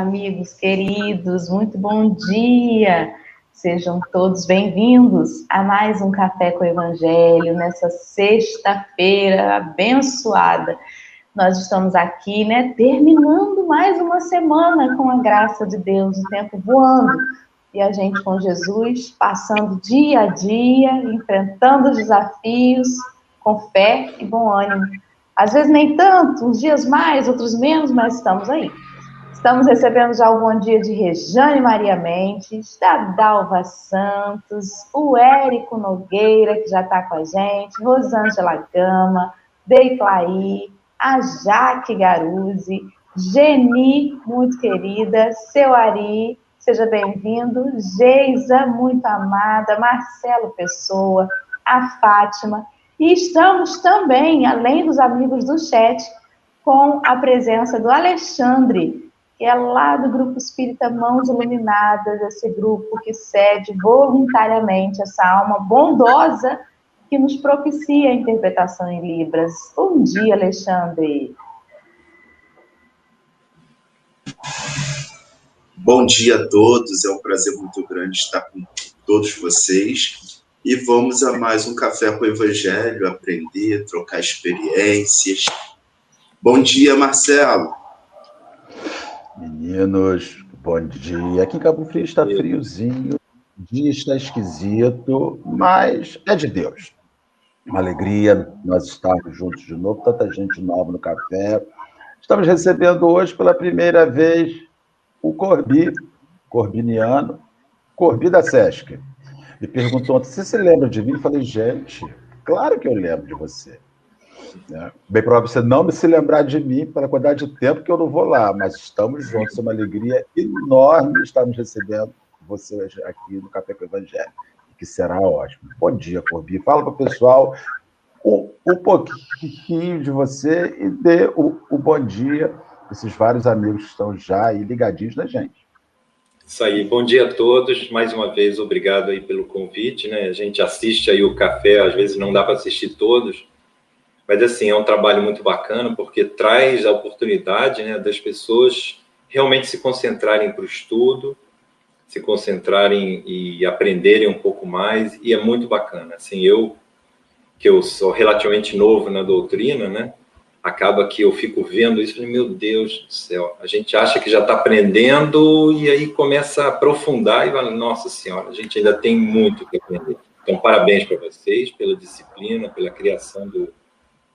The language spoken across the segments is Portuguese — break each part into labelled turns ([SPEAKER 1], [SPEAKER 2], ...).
[SPEAKER 1] amigos queridos, muito bom dia. Sejam todos bem-vindos a mais um Café com o Evangelho nessa sexta-feira abençoada. Nós estamos aqui, né, terminando mais uma semana com a graça de Deus, o tempo voando e a gente com Jesus passando dia a dia, enfrentando os desafios com fé e bom ânimo. Às vezes nem tanto, uns dias mais, outros menos, mas estamos aí. Estamos recebendo já o bom dia de Rejane Maria Mendes, da Dalva Santos, o Érico Nogueira, que já está com a gente, Rosângela Gama, Deiclaí, a Jaque Garuzzi, Geni, muito querida, seu Ari, seja bem-vindo, Geisa, muito amada, Marcelo Pessoa, a Fátima, e estamos também, além dos amigos do chat, com a presença do Alexandre, que é lá do Grupo Espírita Mãos Iluminadas, esse grupo que cede voluntariamente essa alma bondosa que nos propicia a interpretação em Libras. Bom dia, Alexandre.
[SPEAKER 2] Bom dia a todos, é um prazer muito grande estar com todos vocês. E vamos a mais um Café com o Evangelho, aprender, trocar experiências. Bom dia, Marcelo.
[SPEAKER 3] Meninos, bom dia. Aqui em Cabo Frio está friozinho, o dia está esquisito, mas é de Deus. Uma alegria nós estarmos juntos de novo, tanta gente nova no café. Estamos recebendo hoje pela primeira vez o Corbi, corbiniano, Corbi da Sesc. Me perguntou ontem, você se lembra de mim? Eu falei, gente, claro que eu lembro de você. É, bem provável você não me se lembrar de mim pela quantidade de tempo que eu não vou lá, mas estamos juntos, é uma alegria enorme estarmos recebendo você aqui no Café com Evangelho, que será ótimo. Bom dia, Corbi. Fala para o pessoal um, um, pouquinho de você e dê o, o bom dia esses vários amigos que estão já aí ligadinhos na gente.
[SPEAKER 4] Isso aí, bom dia a todos. Mais uma vez, obrigado aí pelo convite, né? A gente assiste aí o café, às vezes não dá para assistir todos, mas, assim, é um trabalho muito bacana, porque traz a oportunidade né, das pessoas realmente se concentrarem para o estudo, se concentrarem e aprenderem um pouco mais, e é muito bacana. Assim, eu, que eu sou relativamente novo na doutrina, né? Acaba que eu fico vendo isso e meu Deus do céu, a gente acha que já está aprendendo e aí começa a aprofundar e fala, nossa senhora, a gente ainda tem muito que aprender. Então, parabéns para vocês pela disciplina, pela criação do,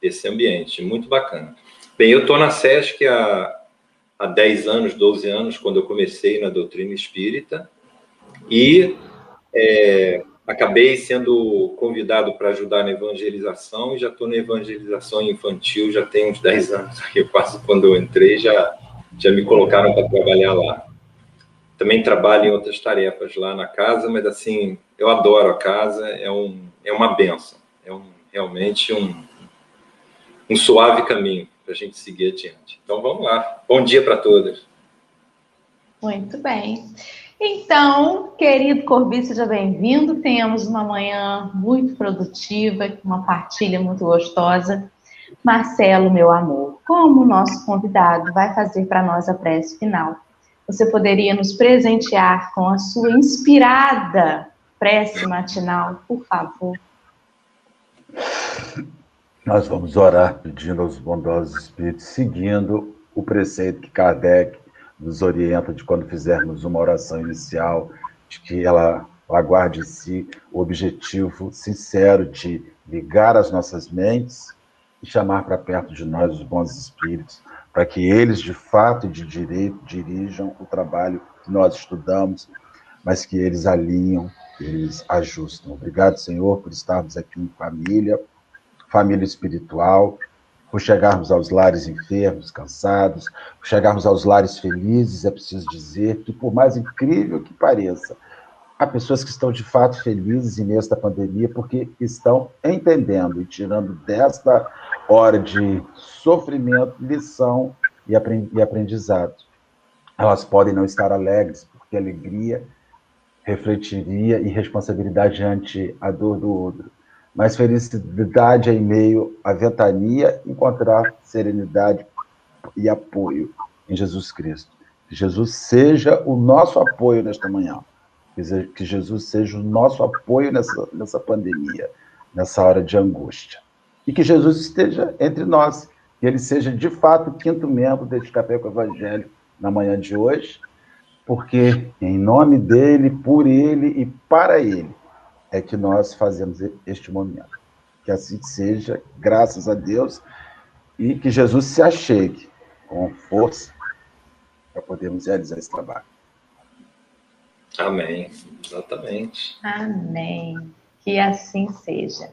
[SPEAKER 4] esse ambiente. Muito bacana. Bem, eu estou na SESC há, há 10 anos, 12 anos, quando eu comecei na doutrina espírita, e é, acabei sendo convidado para ajudar na evangelização, e já estou na evangelização infantil já tem uns 10 anos. Eu quase quando eu entrei já, já me colocaram para trabalhar lá. Também trabalho em outras tarefas lá na casa, mas assim, eu adoro a casa, é, um, é uma benção, é um, realmente um, um suave caminho para a gente seguir adiante. Então vamos lá. Bom dia para todas.
[SPEAKER 1] Muito bem. Então, querido Corbi, seja bem-vindo. Tenhamos uma manhã muito produtiva, uma partilha muito gostosa. Marcelo, meu amor, como o nosso convidado vai fazer para nós a prece final, você poderia nos presentear com a sua inspirada prece matinal, por favor?
[SPEAKER 3] Nós vamos orar pedindo aos bondosos espíritos, seguindo o preceito que Kardec nos orienta de quando fizermos uma oração inicial, de que ela aguarde em si o objetivo sincero de ligar as nossas mentes e chamar para perto de nós os bons espíritos, para que eles, de fato e de direito, dirijam o trabalho que nós estudamos, mas que eles alinham, eles ajustam. Obrigado, Senhor, por estarmos aqui em família família espiritual, por chegarmos aos lares enfermos, cansados, por chegarmos aos lares felizes, é preciso dizer que, por mais incrível que pareça, há pessoas que estão de fato felizes nesta pandemia porque estão entendendo e tirando desta hora de sofrimento lição e aprendizado. Elas podem não estar alegres, porque alegria refletiria irresponsabilidade ante a dor do outro mas felicidade em meio à ventania, encontrar serenidade e apoio em Jesus Cristo. Que Jesus seja o nosso apoio nesta manhã. Que Jesus seja o nosso apoio nessa, nessa pandemia, nessa hora de angústia. E que Jesus esteja entre nós. Que ele seja, de fato, o quinto membro deste Café Evangelho na manhã de hoje. Porque em nome dele, por ele e para ele é que nós fazemos este momento. Que assim seja, graças a Deus, e que Jesus se achegue com força para podermos realizar esse trabalho.
[SPEAKER 4] Amém. Exatamente.
[SPEAKER 1] Amém. Que assim seja.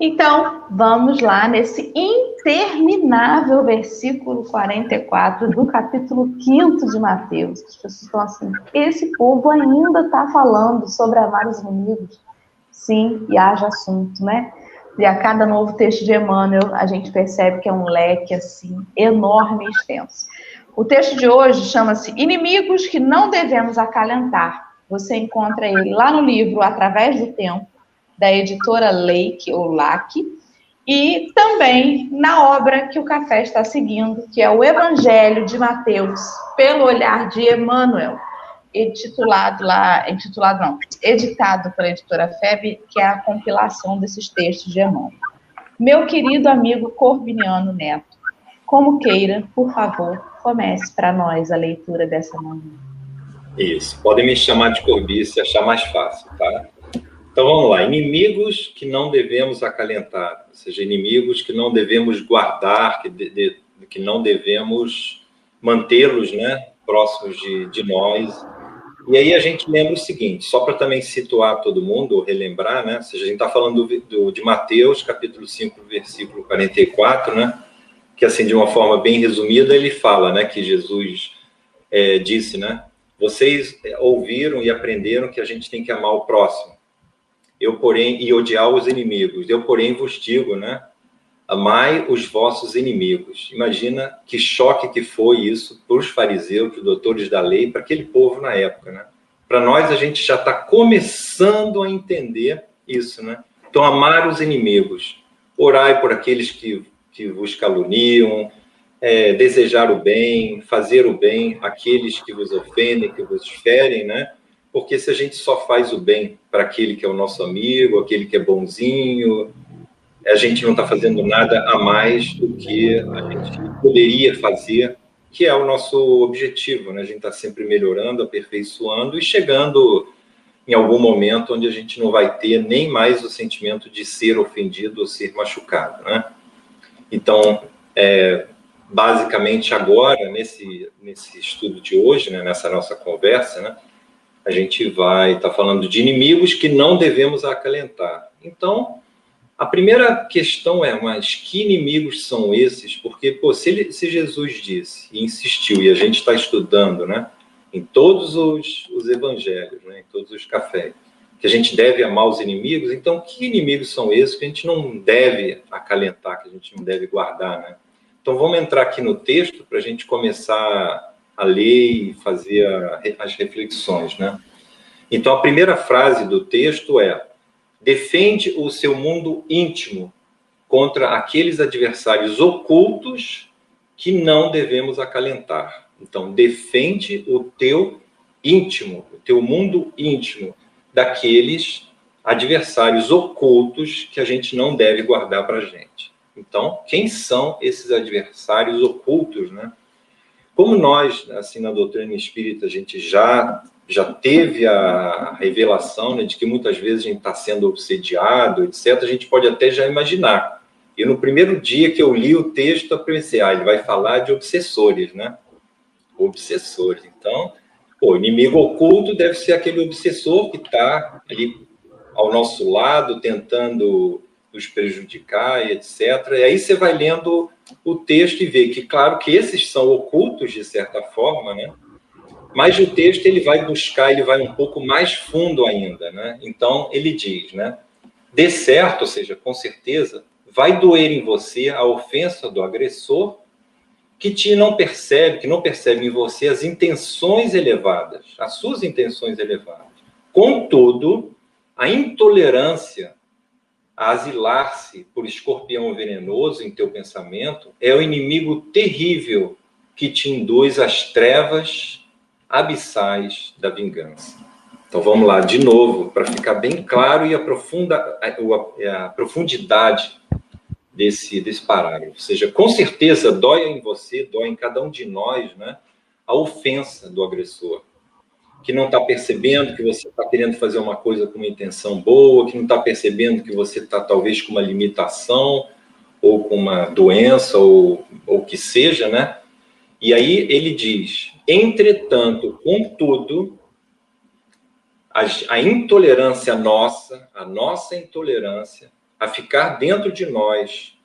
[SPEAKER 1] Então, vamos lá nesse interminável versículo 44 do capítulo 5 de Mateus. As pessoas estão assim: esse povo ainda está falando sobre amar os inimigos. Sim, e haja assunto, né? E a cada novo texto de Emmanuel, a gente percebe que é um leque assim enorme e extenso. O texto de hoje chama-se Inimigos que não devemos acalentar. Você encontra ele lá no livro Através do Tempo, da editora Lake ou Lac, e também na obra que o café está seguindo, que é o Evangelho de Mateus, pelo olhar de Emmanuel intitulado lá, intitulado não, editado pela editora FEB, que é a compilação desses textos de Emmanuel. Meu querido amigo Corbiniano Neto, como queira, por favor, comece para nós a leitura dessa manhã.
[SPEAKER 4] Isso, podem me chamar de Corbi se achar mais fácil, tá? Então vamos lá, inimigos que não devemos acalentar, ou seja, inimigos que não devemos guardar, que, de, de, que não devemos mantê-los, né, próximos de, de nós, e aí a gente lembra o seguinte, só para também situar todo mundo, relembrar, né? Ou seja, a gente está falando do, do, de Mateus, capítulo 5, versículo 44, né? Que assim, de uma forma bem resumida, ele fala, né? Que Jesus é, disse, né? Vocês é, ouviram e aprenderam que a gente tem que amar o próximo. Eu, porém, e odiar os inimigos. Eu, porém, vos digo, né? Amai os vossos inimigos. Imagina que choque que foi isso para os fariseus, para os doutores da lei, para aquele povo na época, né? Para nós, a gente já está começando a entender isso, né? Então, amar os inimigos. Orai por aqueles que, que vos caluniam, é, desejar o bem, fazer o bem àqueles que vos ofendem, que vos ferem, né? Porque se a gente só faz o bem para aquele que é o nosso amigo, aquele que é bonzinho, a gente não está fazendo nada a mais do que a gente poderia fazer, que é o nosso objetivo, né? A gente está sempre melhorando, aperfeiçoando e chegando em algum momento onde a gente não vai ter nem mais o sentimento de ser ofendido ou ser machucado, né? Então, é, basicamente agora nesse nesse estudo de hoje, né, nessa nossa conversa, né, a gente vai estar tá falando de inimigos que não devemos acalentar. Então, a primeira questão é, mas que inimigos são esses? Porque, pô, se, ele, se Jesus disse e insistiu, e a gente está estudando, né, em todos os, os evangelhos, né, em todos os cafés, que a gente deve amar os inimigos, então que inimigos são esses que a gente não deve acalentar, que a gente não deve guardar, né? Então vamos entrar aqui no texto para a gente começar a ler e fazer a, as reflexões, né? Então a primeira frase do texto é: defende o seu mundo íntimo contra aqueles adversários ocultos que não devemos acalentar. Então, defende o teu íntimo, o teu mundo íntimo daqueles adversários ocultos que a gente não deve guardar para a gente. Então, quem são esses adversários ocultos, né? Como nós, assim, na doutrina espírita, a gente já já teve a revelação né, de que muitas vezes a gente está sendo obsediado, etc., a gente pode até já imaginar. E no primeiro dia que eu li o texto, eu pensei, ah, ele vai falar de obsessores, né? Obsessores. Então, o inimigo oculto deve ser aquele obsessor que está ali ao nosso lado, tentando nos prejudicar e etc. E aí você vai lendo o texto e vê que, claro, que esses são ocultos, de certa forma, né? Mas o texto ele vai buscar, ele vai um pouco mais fundo ainda, né? Então ele diz, né? De certo, ou seja, com certeza, vai doer em você a ofensa do agressor que te não percebe, que não percebe em você as intenções elevadas, as suas intenções elevadas. Contudo, a intolerância a asilar-se por escorpião venenoso em teu pensamento é o inimigo terrível que te induz às trevas abissais da vingança. Então vamos lá, de novo, para ficar bem claro e a, profunda, a, a profundidade desse, desse parágrafo. Ou seja, com certeza dói em você, dói em cada um de nós, né, a ofensa do agressor, que não está percebendo que você está querendo fazer uma coisa com uma intenção boa, que não está percebendo que você está talvez com uma limitação ou com uma doença ou o que seja, né? E aí ele diz: entretanto, contudo, a, a intolerância nossa, a nossa intolerância, a ficar dentro de nós,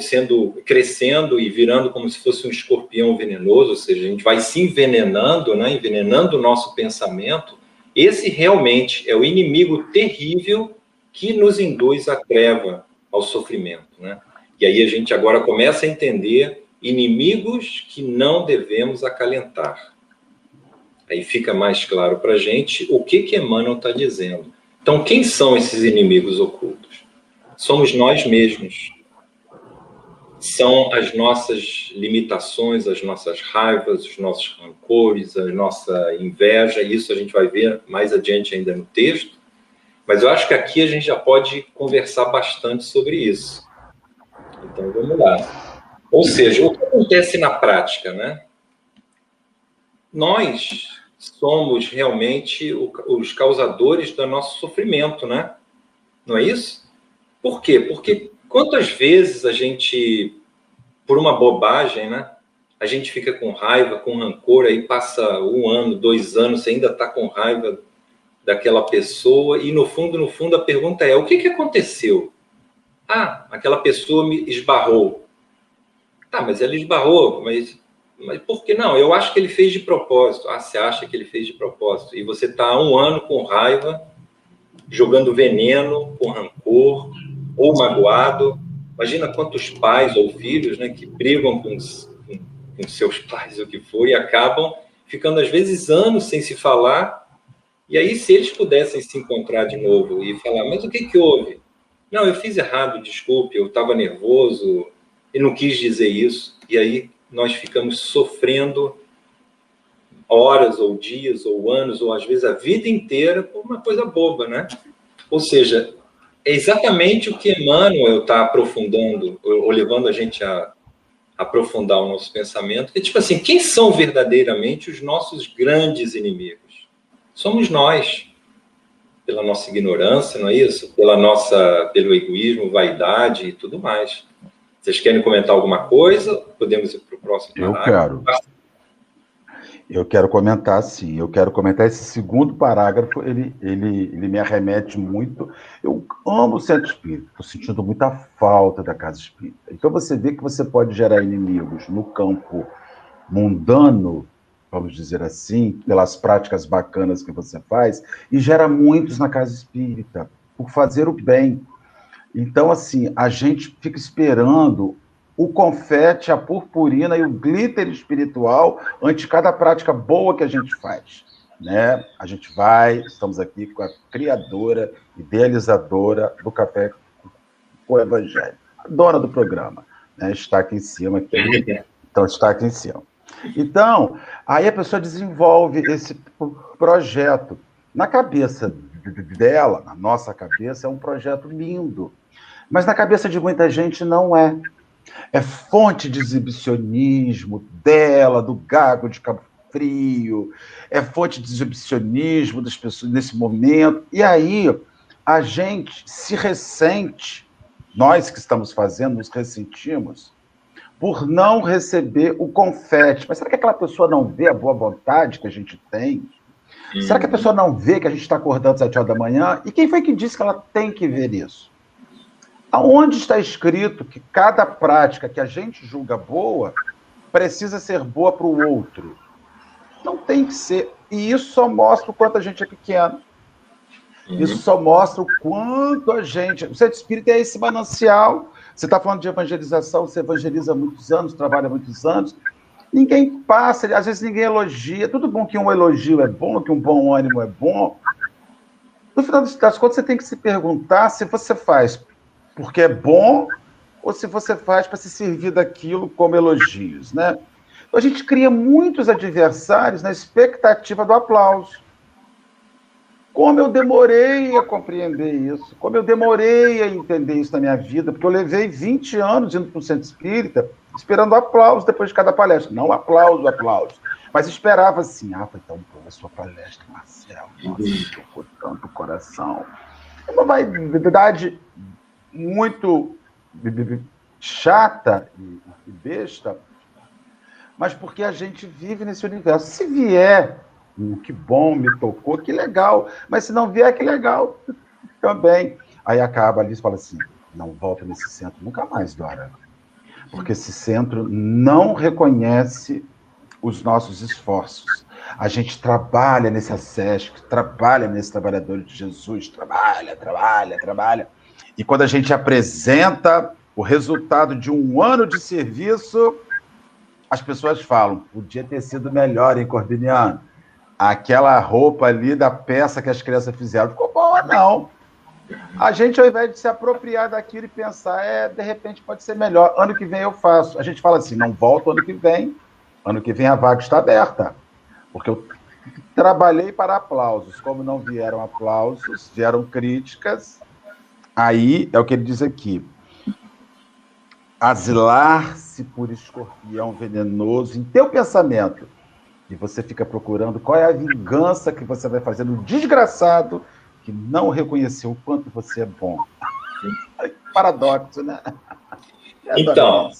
[SPEAKER 4] sendo crescendo e virando como se fosse um escorpião venenoso, ou seja, a gente vai se envenenando, né, envenenando o nosso pensamento. Esse realmente é o inimigo terrível que nos induz à treva, ao sofrimento, né? E aí a gente agora começa a entender inimigos que não devemos acalentar. Aí fica mais claro para a gente o que, que Emmanuel está dizendo. Então, quem são esses inimigos ocultos? Somos nós mesmos. São as nossas limitações, as nossas raivas, os nossos rancores, a nossa inveja. Isso a gente vai ver mais adiante ainda no texto. Mas eu acho que aqui a gente já pode conversar bastante sobre isso. Então, vamos lá. Ou seja, o que acontece na prática, né? Nós somos realmente os causadores do nosso sofrimento, né? Não é isso? Por quê? Porque quantas vezes a gente, por uma bobagem, né? A gente fica com raiva, com rancor, aí passa um ano, dois anos, você ainda está com raiva daquela pessoa, e no fundo, no fundo, a pergunta é: o que, que aconteceu? Ah, aquela pessoa me esbarrou. Tá, mas ela esbarrou, mas mas por que não? Eu acho que ele fez de propósito. Ah, você acha que ele fez de propósito? E você está há um ano com raiva, jogando veneno, com rancor, ou magoado. Imagina quantos pais ou filhos né, que brigam com, com, com seus pais, o que for, e acabam ficando, às vezes, anos sem se falar. E aí, se eles pudessem se encontrar de novo e falar, mas o que, que houve? Não, eu fiz errado, desculpe, eu estava nervoso e não quis dizer isso. E aí nós ficamos sofrendo horas ou dias ou anos ou às vezes a vida inteira por uma coisa boba, né? Ou seja, é exatamente o que Emmanuel está aprofundando ou levando a gente a aprofundar o nosso pensamento, é tipo assim, quem são verdadeiramente os nossos grandes inimigos? Somos nós, pela nossa ignorância, não é isso? Pela nossa, pelo egoísmo, vaidade e tudo mais. Vocês querem comentar alguma coisa? Podemos ir para o próximo
[SPEAKER 3] Eu quero. Eu quero comentar, sim. Eu quero comentar esse segundo parágrafo. Ele, ele, ele me arremete muito. Eu amo o centro espírita. Estou sentindo muita falta da casa espírita. Então você vê que você pode gerar inimigos no campo mundano, vamos dizer assim, pelas práticas bacanas que você faz, e gera muitos na casa espírita, por fazer o bem. Então, assim, a gente fica esperando o confete, a purpurina e o glitter espiritual ante cada prática boa que a gente faz. Né? A gente vai, estamos aqui com a criadora, idealizadora do Café com o Evangelho, a dona do programa, né? está aqui em cima. Aqui. Então, está aqui em cima. Então, aí a pessoa desenvolve esse projeto. Na cabeça dela, na nossa cabeça, é um projeto lindo. Mas na cabeça de muita gente não é. É fonte de exibicionismo dela, do gago de Cabo Frio, é fonte de exibicionismo das pessoas nesse momento. E aí a gente se ressente, nós que estamos fazendo, nos ressentimos, por não receber o confete. Mas será que aquela pessoa não vê a boa vontade que a gente tem? Hum. Será que a pessoa não vê que a gente está acordando às sete horas da manhã? E quem foi que disse que ela tem que ver isso? Aonde está escrito que cada prática que a gente julga boa precisa ser boa para o outro? Não tem que ser. E isso só mostra o quanto a gente é pequeno. Uhum. Isso só mostra o quanto a gente. O centro espírita é esse manancial. Você está falando de evangelização, você evangeliza há muitos anos, trabalha há muitos anos. Ninguém passa, às vezes ninguém elogia. Tudo bom que um elogio é bom, que um bom ânimo é bom. No final das contas, você tem que se perguntar se você faz porque é bom ou se você faz para se servir daquilo como elogios, né? Então, a gente cria muitos adversários na expectativa do aplauso. Como eu demorei a compreender isso, como eu demorei a entender isso na minha vida, porque eu levei 20 anos indo para o centro espírita esperando aplauso depois de cada palestra. Não aplauso, aplauso. Mas esperava assim, ah, foi tão boa a sua palestra, Marcelo. Nossa, tocou tanto coração. É uma vaidade muito chata e besta, mas porque a gente vive nesse universo. Se vier, hum, que bom, me tocou, que legal. Mas se não vier, que legal também. Aí acaba ali e fala assim: não volta nesse centro nunca mais, Dora. Porque esse centro não reconhece os nossos esforços. A gente trabalha nesse ASESC, trabalha nesse trabalhador de Jesus, trabalha, trabalha, trabalha. E quando a gente apresenta o resultado de um ano de serviço, as pessoas falam, podia ter sido melhor, hein, Corbiniano? Aquela roupa ali da peça que as crianças fizeram ficou boa, não. A gente, ao invés de se apropriar daquilo e pensar, é, de repente pode ser melhor, ano que vem eu faço. A gente fala assim, não volto ano que vem, ano que vem a vaga está aberta. Porque eu trabalhei para aplausos. Como não vieram aplausos, vieram críticas. Aí é o que ele diz aqui. Asilar-se por escorpião venenoso em teu pensamento. E você fica procurando qual é a vingança que você vai fazer no desgraçado que não reconheceu o quanto você é bom. Paradoxo, né?
[SPEAKER 4] É então.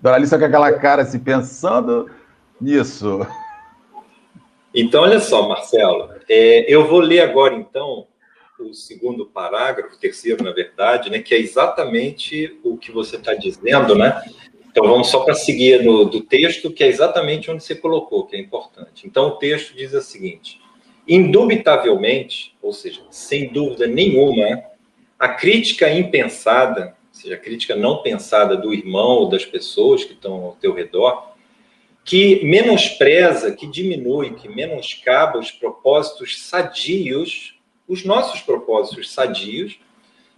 [SPEAKER 3] Doralice com aquela cara assim, pensando nisso.
[SPEAKER 4] Então, olha só, Marcelo, é, eu vou ler agora, então, o segundo parágrafo, o terceiro, na verdade, né, que é exatamente o que você está dizendo, né? Então, vamos só para seguir no, do texto, que é exatamente onde você colocou, que é importante. Então, o texto diz o seguinte: indubitavelmente, ou seja, sem dúvida nenhuma, a crítica impensada, ou seja, a crítica não pensada do irmão ou das pessoas que estão ao teu redor, que menospreza, que diminui, que menoscaba os propósitos sadios, os nossos propósitos sadios,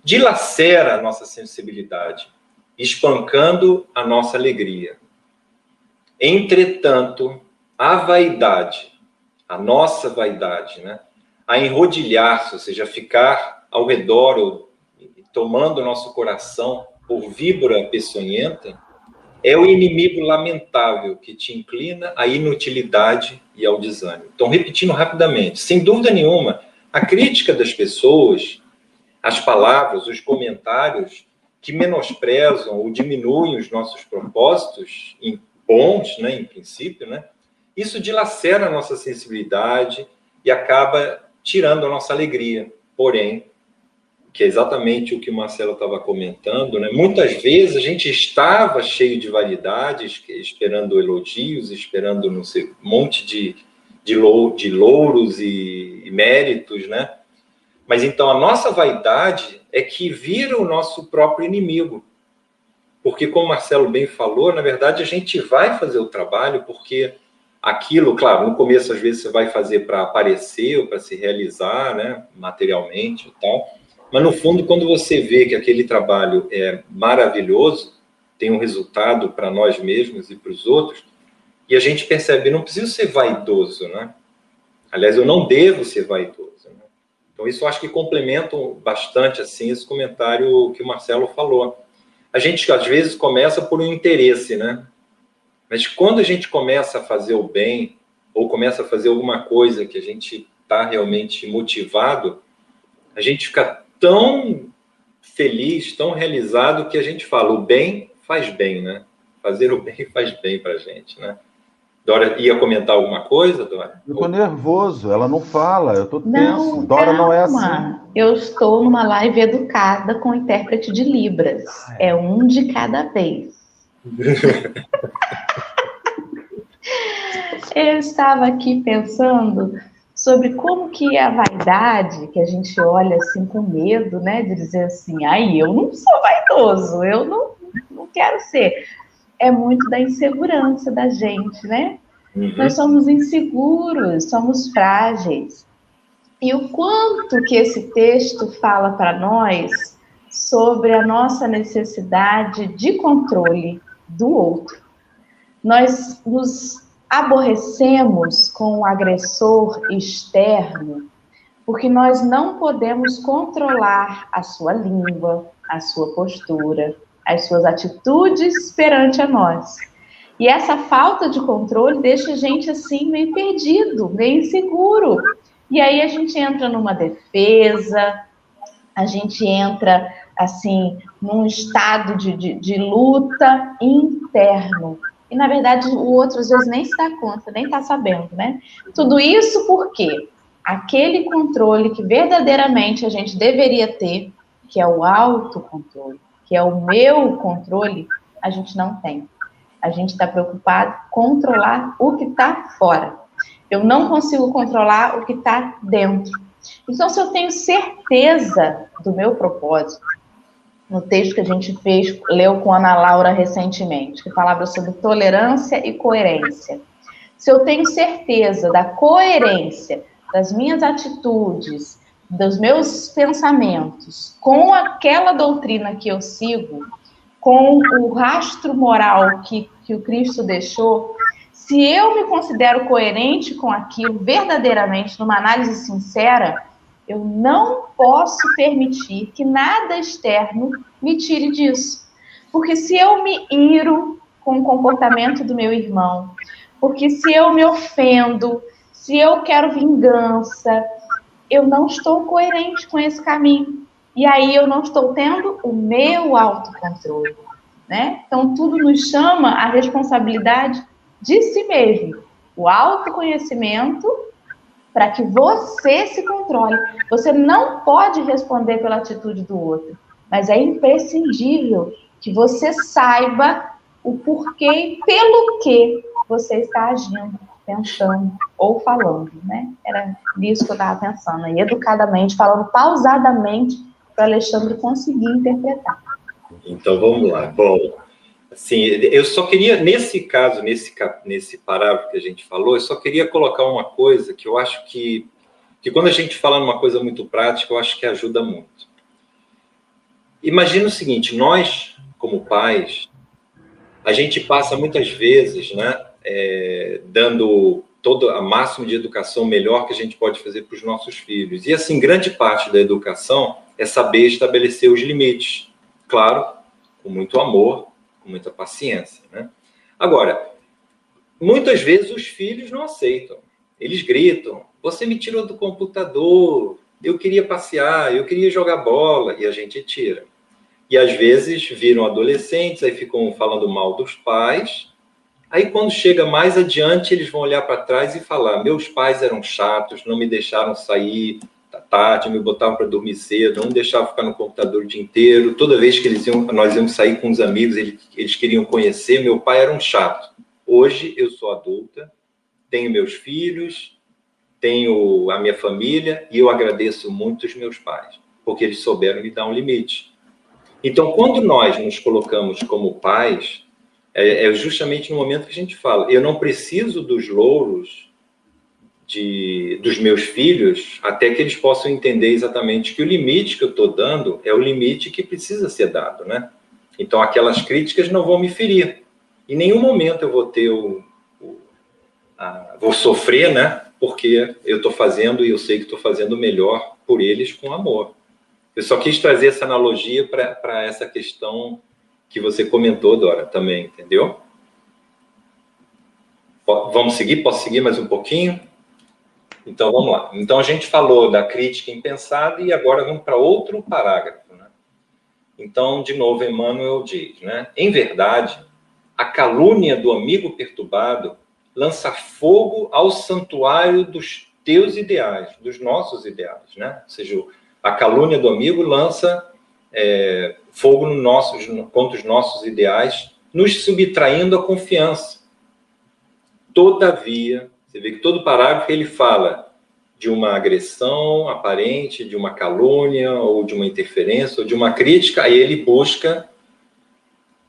[SPEAKER 4] dilacera a nossa sensibilidade, espancando a nossa alegria. Entretanto, a vaidade, a nossa vaidade, né? a enrodilhar-se, ou seja, ficar ao redor, ou, tomando o nosso coração por víbora peçonhenta, é o inimigo lamentável que te inclina à inutilidade e ao desânimo. Então, repetindo rapidamente, sem dúvida nenhuma, a crítica das pessoas, as palavras, os comentários que menosprezam ou diminuem os nossos propósitos bons, né, em princípio, né, isso dilacera a nossa sensibilidade e acaba tirando a nossa alegria. Porém, que é exatamente o que o Marcelo estava comentando, né? muitas vezes a gente estava cheio de variedades, esperando elogios, esperando não sei, um monte de, de, lou, de louros e, e méritos, né? Mas então a nossa vaidade é que vira o nosso próprio inimigo. Porque, como o Marcelo bem falou, na verdade a gente vai fazer o trabalho porque aquilo, claro, no começo às vezes você vai fazer para aparecer ou para se realizar, né, materialmente e tal, mas no fundo quando você vê que aquele trabalho é maravilhoso, tem um resultado para nós mesmos e para os outros, e a gente percebe, não preciso ser vaidoso, né? Aliás, eu não devo ser vaidoso. Então isso acho que complementa bastante assim esse comentário que o Marcelo falou. A gente às vezes começa por um interesse, né? Mas quando a gente começa a fazer o bem, ou começa a fazer alguma coisa que a gente está realmente motivado, a gente fica tão feliz, tão realizado, que a gente fala: o bem faz bem, né? Fazer o bem faz bem para a gente, né? Dora ia comentar alguma coisa, Dora?
[SPEAKER 3] Eu tô nervoso, ela não fala, eu tô tenso. Não, Dora calma. não é assim.
[SPEAKER 1] Eu estou numa live educada com intérprete de Libras. É um de cada vez. Eu estava aqui pensando sobre como que a vaidade, que a gente olha assim com medo, né, de dizer assim, ai, eu não sou vaidoso, eu não, não quero ser. É muito da insegurança da gente, né? Uhum. Nós somos inseguros, somos frágeis. E o quanto que esse texto fala para nós sobre a nossa necessidade de controle do outro. Nós nos aborrecemos com o agressor externo porque nós não podemos controlar a sua língua, a sua postura, as suas atitudes perante a nós. E essa falta de controle deixa a gente assim meio perdido, meio inseguro. E aí a gente entra numa defesa, a gente entra assim num estado de, de, de luta interno. E na verdade o outro às vezes nem se dá conta, nem está sabendo, né? Tudo isso porque aquele controle que verdadeiramente a gente deveria ter, que é o autocontrole, que é o meu controle, a gente não tem. A gente está preocupado em controlar o que está fora. Eu não consigo controlar o que está dentro. Então, se eu tenho certeza do meu propósito, no texto que a gente fez, leu com Ana Laura recentemente, que falava sobre tolerância e coerência. Se eu tenho certeza da coerência das minhas atitudes, dos meus pensamentos, com aquela doutrina que eu sigo, com o rastro moral que, que o Cristo deixou, se eu me considero coerente com aquilo verdadeiramente, numa análise sincera, eu não posso permitir que nada externo me tire disso. Porque se eu me iro com o comportamento do meu irmão, porque se eu me ofendo, se eu quero vingança, eu não estou coerente com esse caminho. E aí eu não estou tendo o meu autocontrole. Né? Então, tudo nos chama a responsabilidade de si mesmo. O autoconhecimento para que você se controle. Você não pode responder pela atitude do outro, mas é imprescindível que você saiba o porquê, pelo que você está agindo pensando ou falando, né? Era nisso que eu estava pensando, e educadamente, falando pausadamente para Alexandre conseguir interpretar.
[SPEAKER 4] Então vamos lá. Bom, assim, eu só queria nesse caso, nesse nesse parágrafo que a gente falou, eu só queria colocar uma coisa que eu acho que que quando a gente fala numa coisa muito prática, eu acho que ajuda muito. Imagina o seguinte, nós como pais, a gente passa muitas vezes, né, é, dando todo a máximo de educação melhor que a gente pode fazer para os nossos filhos. E assim, grande parte da educação é saber estabelecer os limites, claro, com muito amor, com muita paciência, né? Agora, muitas vezes os filhos não aceitam. Eles gritam: "Você me tirou do computador, eu queria passear, eu queria jogar bola", e a gente tira. E às vezes viram adolescentes, aí ficam falando mal dos pais, Aí, quando chega mais adiante, eles vão olhar para trás e falar: meus pais eram chatos, não me deixaram sair da tarde, me botavam para dormir cedo, não me deixavam ficar no computador o dia inteiro. Toda vez que eles iam, nós íamos sair com os amigos, eles, eles queriam conhecer. Meu pai era um chato. Hoje eu sou adulta, tenho meus filhos, tenho a minha família e eu agradeço muito os meus pais, porque eles souberam me dar um limite. Então, quando nós nos colocamos como pais, é, é justamente no momento que a gente fala, eu não preciso dos louros de, dos meus filhos até que eles possam entender exatamente que o limite que eu estou dando é o limite que precisa ser dado, né? Então, aquelas críticas não vão me ferir. Em nenhum momento eu vou ter o. o a, vou sofrer, né? Porque eu estou fazendo e eu sei que estou fazendo melhor por eles com amor. Eu só quis trazer essa analogia para essa questão que você comentou, Dora, também, entendeu? Vamos seguir? Posso seguir mais um pouquinho? Então, vamos lá. Então, a gente falou da crítica impensada e agora vamos para outro parágrafo. Né? Então, de novo, Emmanuel diz, né? Em verdade, a calúnia do amigo perturbado lança fogo ao santuário dos teus ideais, dos nossos ideais, né? Ou seja, a calúnia do amigo lança é, fogo no contra os nossos ideais, nos subtraindo a confiança. Todavia, você vê que todo parágrafo ele fala de uma agressão aparente, de uma calúnia, ou de uma interferência, ou de uma crítica, aí ele busca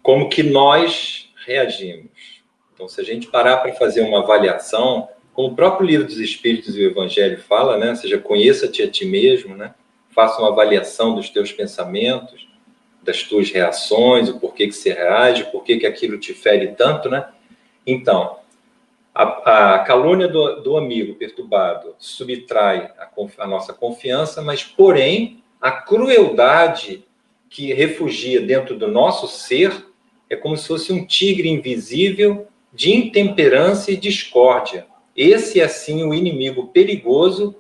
[SPEAKER 4] como que nós reagimos. Então, se a gente parar para fazer uma avaliação, como o próprio livro dos Espíritos e o Evangelho fala, né? Ou seja, conheça-te a ti mesmo, né? Faça uma avaliação dos teus pensamentos, das tuas reações, o porquê que você reage, o porquê que aquilo te fere tanto, né? Então, a, a calúnia do, do, amigo perturbado subtrai a, a nossa confiança, mas, porém, a crueldade que refugia dentro do nosso ser é como se fosse um tigre invisível de intemperança e discórdia. Esse é, sim, o inimigo perigoso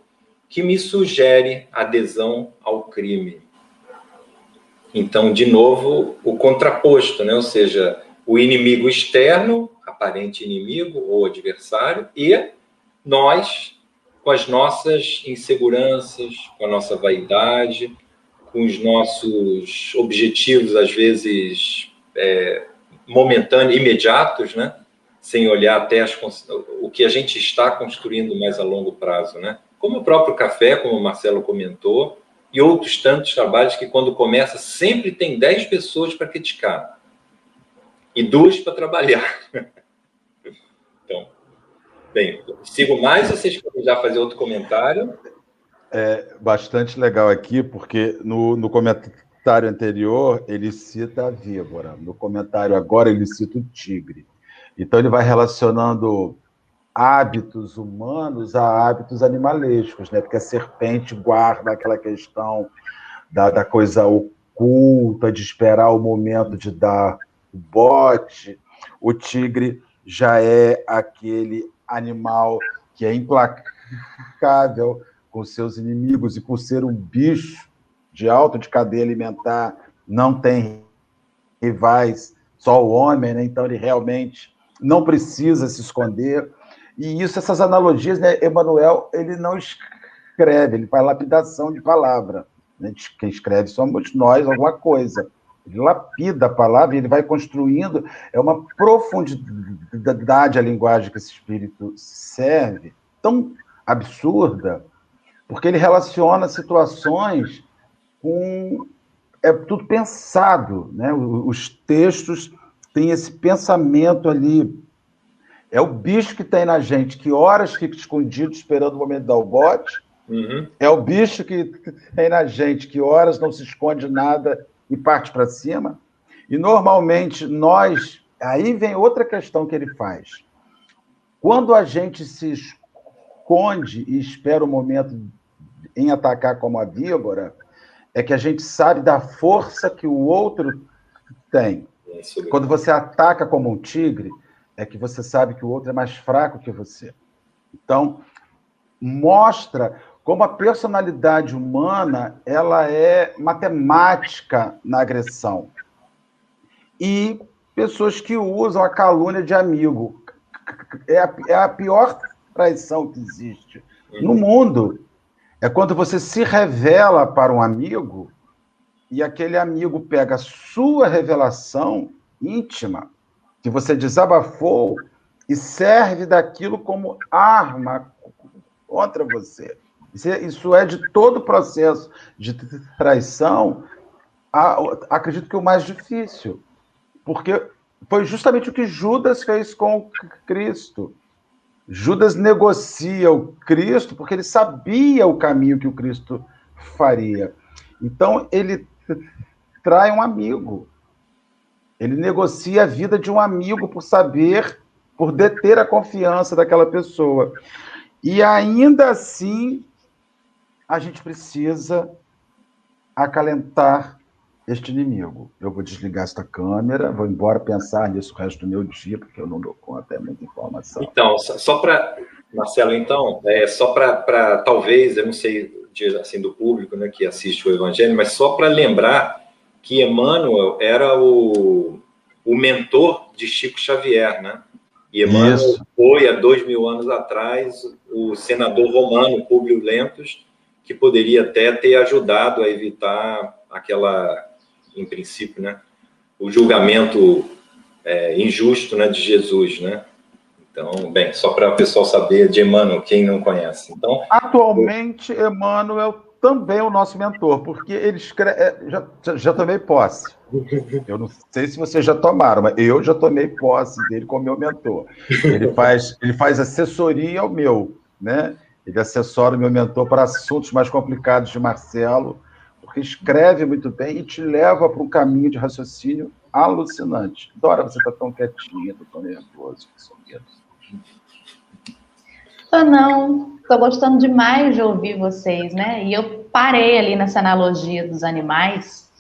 [SPEAKER 4] que me sugere adesão ao crime. Então, de novo, o contraposto, né? ou seja, o inimigo externo, aparente inimigo ou adversário, e nós, com as nossas inseguranças, com a nossa vaidade, com os nossos objetivos, às vezes é, momentâneos, imediatos, né? sem olhar até as, o que a gente está construindo mais a longo prazo. Né? Como o próprio café, como o Marcelo comentou, e outros tantos trabalhos que, quando começa, sempre tem 10 pessoas para criticar e duas para trabalhar. Então, bem, sigo mais ou vocês querem já fazer outro comentário?
[SPEAKER 3] É bastante legal aqui, porque no, no comentário anterior ele cita a víbora, no comentário agora ele cita o tigre. Então ele vai relacionando hábitos humanos a hábitos animalescos, né? Porque a serpente guarda aquela questão da, da coisa oculta, de esperar o momento de dar o bote. O tigre já é aquele animal que é implacável com seus inimigos e por ser um bicho de alto de cadeia alimentar, não tem rivais, só o homem, né? Então ele realmente não precisa se esconder. E isso, essas analogias, né? Emmanuel, ele não escreve, ele faz lapidação de palavra. Né? Quem escreve somos nós, alguma coisa. Ele lapida a palavra ele vai construindo. É uma profundidade a linguagem que esse espírito serve, tão absurda, porque ele relaciona situações com. É tudo pensado, né? Os textos têm esse pensamento ali. É o bicho que tem na gente, que horas fica escondido esperando o momento de dar o bote. Uhum. É o bicho que tem na gente, que horas não se esconde nada e parte para cima. E normalmente nós. Aí vem outra questão que ele faz. Quando a gente se esconde e espera o momento em atacar como a víbora, é que a gente sabe da força que o outro tem. Quando você ataca como um tigre, é que você sabe que o outro é mais fraco que você. Então, mostra como a personalidade humana ela é matemática na agressão. E pessoas que usam a calúnia de amigo. É a, é a pior traição que existe no mundo. É quando você se revela para um amigo e aquele amigo pega a sua revelação íntima, que você desabafou, e serve daquilo como arma contra você. Isso é de todo o processo de traição, acredito que o mais difícil. Porque foi justamente o que Judas fez com Cristo. Judas negocia o Cristo porque ele sabia o caminho que o Cristo faria. Então, ele trai um amigo. Ele negocia a vida de um amigo por saber, por deter a confiança daquela pessoa. E ainda assim, a gente precisa acalentar este inimigo. Eu vou desligar esta câmera, vou embora pensar nisso o resto do meu dia, porque eu não dou conta, é muita informação.
[SPEAKER 4] Então, só para. Marcelo, então, é, só para talvez, eu não sei assim, do público né, que assiste o Evangelho, mas só para lembrar que Emmanuel era o, o mentor de Chico Xavier, né? E Emmanuel Isso. foi, há dois mil anos atrás, o senador romano Públio Lentos, que poderia até ter ajudado a evitar aquela, em princípio, né, o julgamento é, injusto né, de Jesus, né? Então, bem, só para o pessoal saber de Emmanuel, quem não conhece. Então,
[SPEAKER 3] Atualmente, Emmanuel também é o nosso mentor, porque ele escreve. É, já, já tomei posse. Eu não sei se vocês já tomaram, mas eu já tomei posse dele como meu mentor. Ele faz, ele faz assessoria ao meu, né? Ele assessora o meu mentor para assuntos mais complicados de Marcelo, porque escreve muito bem e te leva para um caminho de raciocínio alucinante. Dora, você está tão quietinha, tô tão nervoso, que
[SPEAKER 1] Tô não, tô gostando demais de ouvir vocês, né? E eu parei ali nessa analogia dos animais,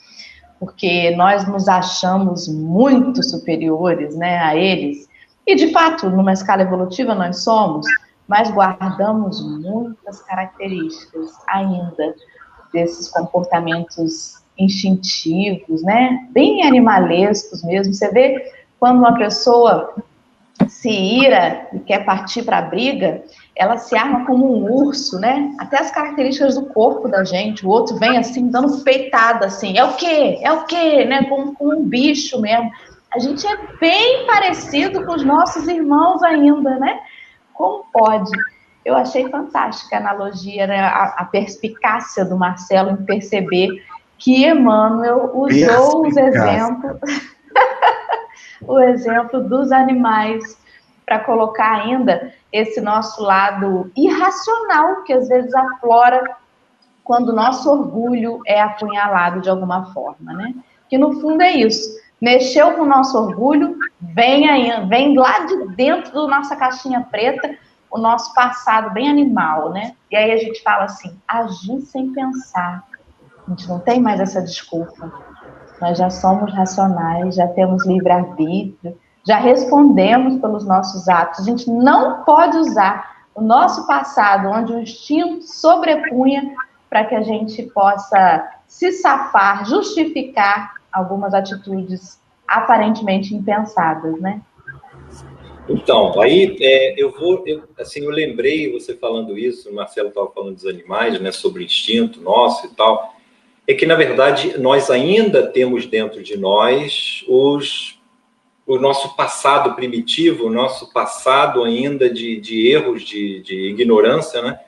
[SPEAKER 1] porque nós nos achamos muito superiores, né, a eles. E de fato, numa escala evolutiva nós somos, mas guardamos muitas características ainda desses comportamentos instintivos, né? Bem animalescos mesmo. Você vê quando uma pessoa se ira e quer partir para a briga, ela se arma como um urso, né? Até as características do corpo da gente. O outro vem assim, dando peitada, assim. É o quê? É o quê? Né? Como, como um bicho mesmo. A gente é bem parecido com os nossos irmãos ainda, né? Como pode? Eu achei fantástica a analogia, né? a, a perspicácia do Marcelo em perceber que Emmanuel usou os exemplos, o exemplo dos animais para colocar ainda esse nosso lado irracional que às vezes aflora quando o nosso orgulho é apunhalado de alguma forma, né? Que no fundo é isso. Mexeu com o nosso orgulho, vem aí, vem lá de dentro da nossa caixinha preta o nosso passado bem animal, né? E aí a gente fala assim, agir sem pensar. A gente não tem mais essa desculpa. Nós já somos racionais, já temos livre-arbítrio, já respondemos pelos nossos atos. A gente não pode usar o nosso passado, onde o instinto sobrepunha, para que a gente possa se safar, justificar algumas atitudes aparentemente impensadas, né?
[SPEAKER 4] Então, aí é, eu vou, eu, assim, eu lembrei você falando isso, o Marcelo estava falando dos animais, né, sobre instinto nosso e tal, é que na verdade nós ainda temos dentro de nós os, o nosso passado primitivo, o nosso passado ainda de, de erros, de, de ignorância, né?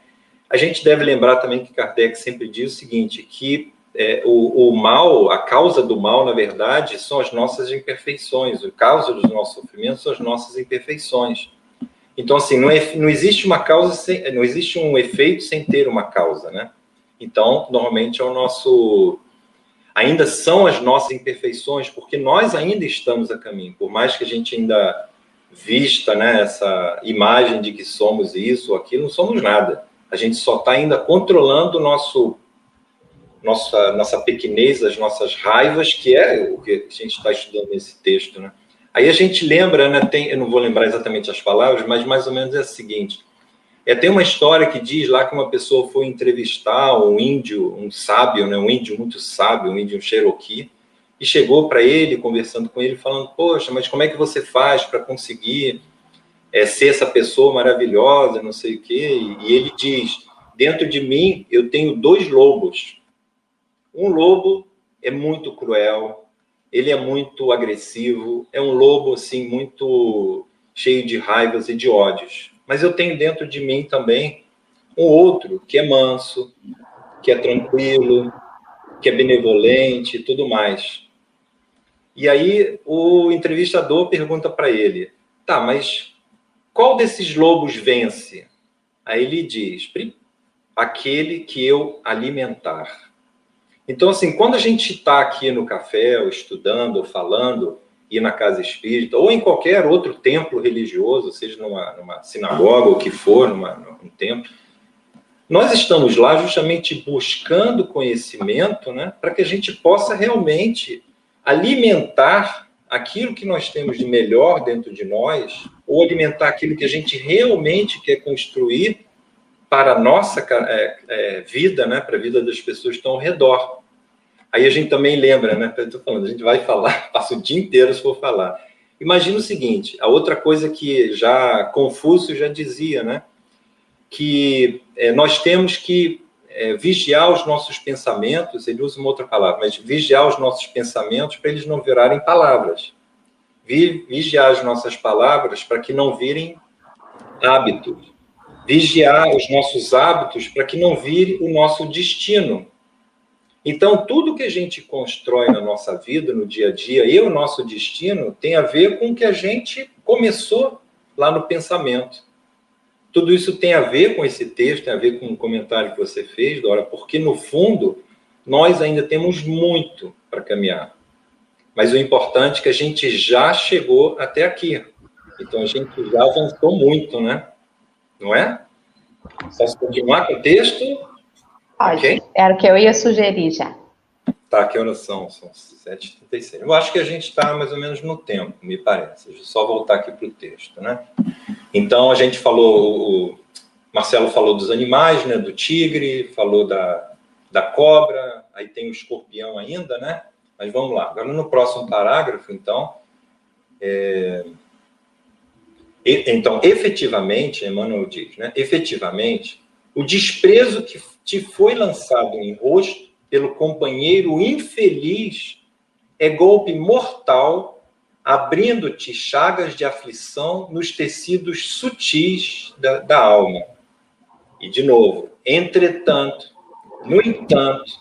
[SPEAKER 4] A gente deve lembrar também que Kardec sempre diz o seguinte, que é, o, o, mal, a causa do mal, na verdade, são as nossas imperfeições. A causa dos nossos sofrimentos são as nossas imperfeições. Então, assim, não, é, não existe uma causa, sem, não existe um efeito sem ter uma causa, né? Então, normalmente é o nosso. Ainda são as nossas imperfeições, porque nós ainda estamos a caminho. Por mais que a gente ainda vista né, essa imagem de que somos isso ou aquilo, não somos nada. A gente só está ainda controlando nosso nossa, nossa pequenez, as nossas raivas, que é o que a gente está estudando nesse texto. Né? Aí a gente lembra, né, tem, eu não vou lembrar exatamente as palavras, mas mais ou menos é o seguinte: é, tem uma história que diz lá que uma pessoa foi entrevistar um índio, um sábio, né, um índio muito sábio, um índio Cherokee, e chegou para ele, conversando com ele, falando: Poxa, mas como é que você faz para conseguir é, ser essa pessoa maravilhosa, não sei o quê? E ele diz: Dentro de mim eu tenho dois lobos um lobo é muito cruel, ele é muito agressivo, é um lobo assim muito cheio de raivas e de ódios. Mas eu tenho dentro de mim também um outro que é manso, que é tranquilo, que é benevolente e tudo mais. E aí o entrevistador pergunta para ele: "Tá, mas qual desses lobos vence?" Aí ele diz: "Aquele que eu alimentar." Então, assim, quando a gente está aqui no café, ou estudando, ou falando, e na casa espírita, ou em qualquer outro templo religioso, seja numa, numa sinagoga, ou que for, numa, num templo, nós estamos lá justamente buscando conhecimento, né, para que a gente possa realmente alimentar aquilo que nós temos de melhor dentro de nós, ou alimentar aquilo que a gente realmente quer construir para a nossa é, é, vida, né, para a vida das pessoas que estão ao redor. Aí a gente também lembra, né? Estou falando, a gente vai falar, passa o dia inteiro se for falar. Imagina o seguinte: a outra coisa que já Confúcio já dizia, né? Que é, nós temos que é, vigiar os nossos pensamentos, ele usa uma outra palavra, mas vigiar os nossos pensamentos para eles não virarem palavras. Vigiar as nossas palavras para que não virem hábitos vigiar os nossos hábitos para que não vire o nosso destino. Então, tudo que a gente constrói na nossa vida, no dia a dia, e o nosso destino, tem a ver com o que a gente começou lá no pensamento. Tudo isso tem a ver com esse texto, tem a ver com o comentário que você fez, Dora, porque no fundo nós ainda temos muito para caminhar. Mas o importante é que a gente já chegou até aqui. Então a gente já avançou muito, né? Não é? Posso continuar com o texto?
[SPEAKER 1] Pode. Okay? Era o que eu ia sugerir já.
[SPEAKER 4] Tá, que horas são? São 7h36. Eu acho que a gente está mais ou menos no tempo, me parece. Deixa eu só voltar aqui para o texto, né? Então, a gente falou, o Marcelo falou dos animais, né? Do tigre, falou da, da cobra, aí tem o escorpião ainda, né? Mas vamos lá. Agora, no próximo parágrafo, então, é... então, efetivamente, Emmanuel diz, né? Efetivamente, o desprezo que te foi lançado em rosto pelo companheiro infeliz é golpe mortal, abrindo-te chagas de aflição nos tecidos sutis da, da alma. E, de novo, entretanto, no entanto,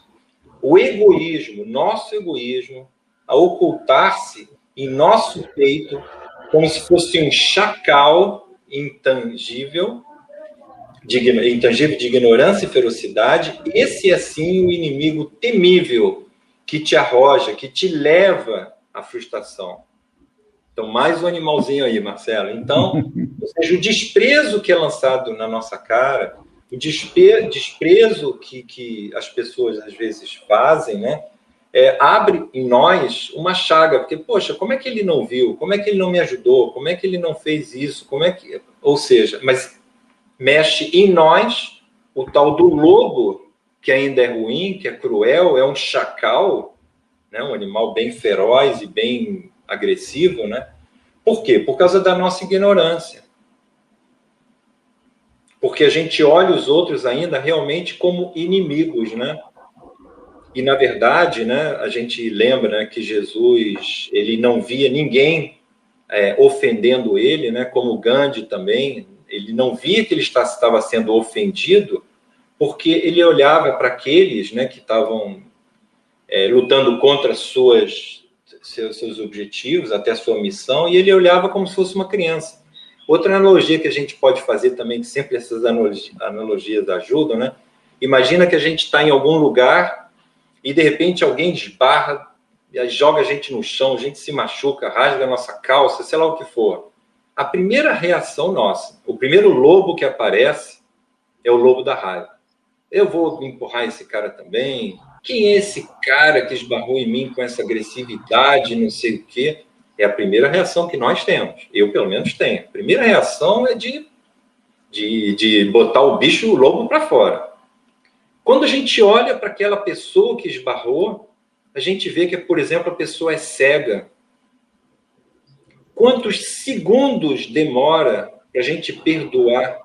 [SPEAKER 4] o egoísmo, nosso egoísmo, a ocultar-se em nosso peito, como se fosse um chacal intangível, de, intangível de ignorância e ferocidade, esse é sim o inimigo temível que te arroja, que te leva à frustração. Então, mais um animalzinho aí, Marcelo. Então, ou seja, o desprezo que é lançado na nossa cara, o desprezo que, que as pessoas às vezes fazem, né? É, abre em nós uma chaga, porque, poxa, como é que ele não viu? Como é que ele não me ajudou? Como é que ele não fez isso? Como é que. Ou seja, mas mexe em nós o tal do lobo, que ainda é ruim, que é cruel, é um chacal, né? um animal bem feroz e bem agressivo, né? Por quê? Por causa da nossa ignorância. Porque a gente olha os outros ainda realmente como inimigos, né? E na verdade, né, a gente lembra né, que Jesus ele não via ninguém é, ofendendo ele, né? Como Gandhi também ele não via que ele estava sendo ofendido, porque ele olhava para aqueles né, que estavam é, lutando contra suas, seus, seus objetivos, até sua missão, e ele olhava como se fosse uma criança. Outra analogia que a gente pode fazer também, que sempre essas analogias ajudam, né? Imagina que a gente está em algum lugar e de repente alguém desbarra, joga a gente no chão, a gente se machuca, rasga a nossa calça, sei lá o que for a primeira reação nossa, o primeiro lobo que aparece é o lobo da raiva. Eu vou empurrar esse cara também. Quem é esse cara que esbarrou em mim com essa agressividade, não sei o quê? É a primeira reação que nós temos. Eu, pelo menos, tenho. A primeira reação é de, de, de botar o bicho, o lobo, para fora. Quando a gente olha para aquela pessoa que esbarrou, a gente vê que, por exemplo, a pessoa é cega, Quantos segundos demora para a gente perdoar?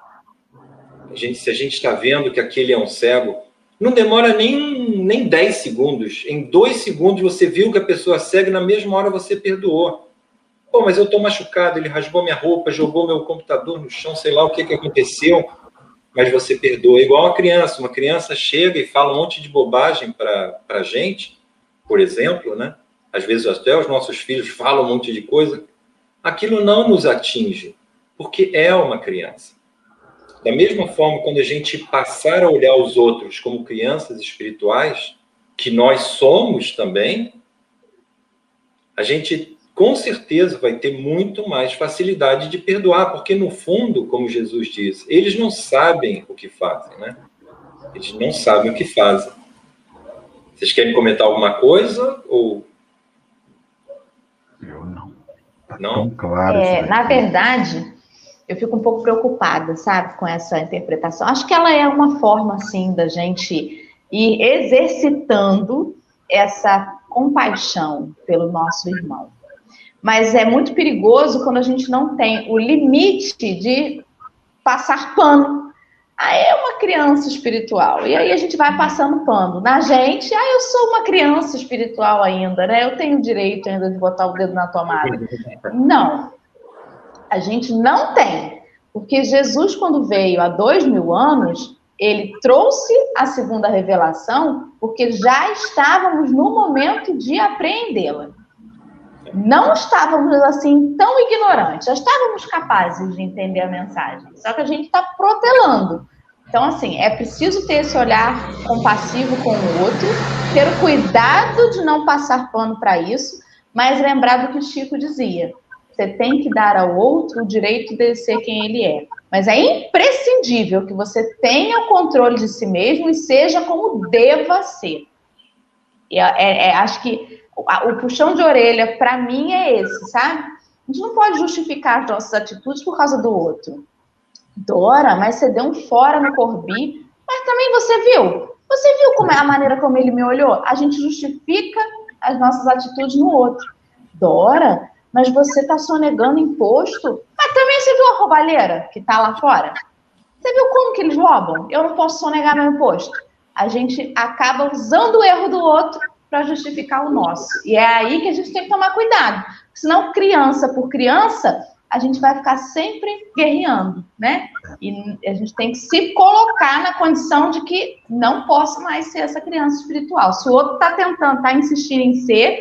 [SPEAKER 4] A gente, se a gente está vendo que aquele é um cego, não demora nem, nem 10 segundos. Em dois segundos você viu que a pessoa é cega e na mesma hora você perdoou. Pô, mas eu estou machucado, ele rasgou minha roupa, jogou meu computador no chão, sei lá o que, que aconteceu, mas você perdoa. É igual uma criança. Uma criança chega e fala um monte de bobagem para a gente, por exemplo, né? Às vezes até os nossos filhos falam um monte de coisa aquilo não nos atinge, porque é uma criança. Da mesma forma, quando a gente passar a olhar os outros como crianças espirituais, que nós somos também, a gente com certeza vai ter muito mais facilidade de perdoar, porque no fundo, como Jesus diz, eles não sabem o que fazem, né? Eles não sabem o que fazem. Vocês querem comentar alguma coisa ou
[SPEAKER 1] não? claro. É, na verdade, eu fico um pouco preocupada, sabe, com essa interpretação. Acho que ela é uma forma, assim, da gente ir exercitando essa compaixão pelo nosso irmão. Mas é muito perigoso quando a gente não tem o limite de passar pano ah, é uma criança espiritual. E aí a gente vai passando pano na gente. Ah, eu sou uma criança espiritual ainda, né? Eu tenho direito ainda de botar o dedo na tomada. Não. A gente não tem. Porque Jesus, quando veio há dois mil anos, ele trouxe a segunda revelação porque já estávamos no momento de apreendê-la. Não estávamos assim tão ignorantes, já estávamos capazes de entender a mensagem. Só que a gente está protelando. Então, assim, é preciso ter esse olhar compassivo com o outro, ter o cuidado de não passar pano para isso, Mas lembrar do que o Chico dizia: você tem que dar ao outro o direito de ser quem ele é. Mas é imprescindível que você tenha o controle de si mesmo e seja como deva ser. E é, é, acho que o puxão de orelha, para mim, é esse, sabe? A gente não pode justificar as nossas atitudes por causa do outro. Dora, mas você deu um fora no Corbi, mas também você viu. Você viu como é a maneira como ele me olhou? A gente justifica as nossas atitudes no outro. Dora, mas você está sonegando imposto. Mas também você viu a roubalheira que está lá fora? Você viu como que eles roubam? Eu não posso sonegar meu imposto. A gente acaba usando o erro do outro para justificar o nosso. E é aí que a gente tem que tomar cuidado. Senão, criança por criança, a gente vai ficar sempre guerreando, né? E a gente tem que se colocar na condição de que não posso mais ser essa criança espiritual. Se o outro está tentando, está insistindo em ser,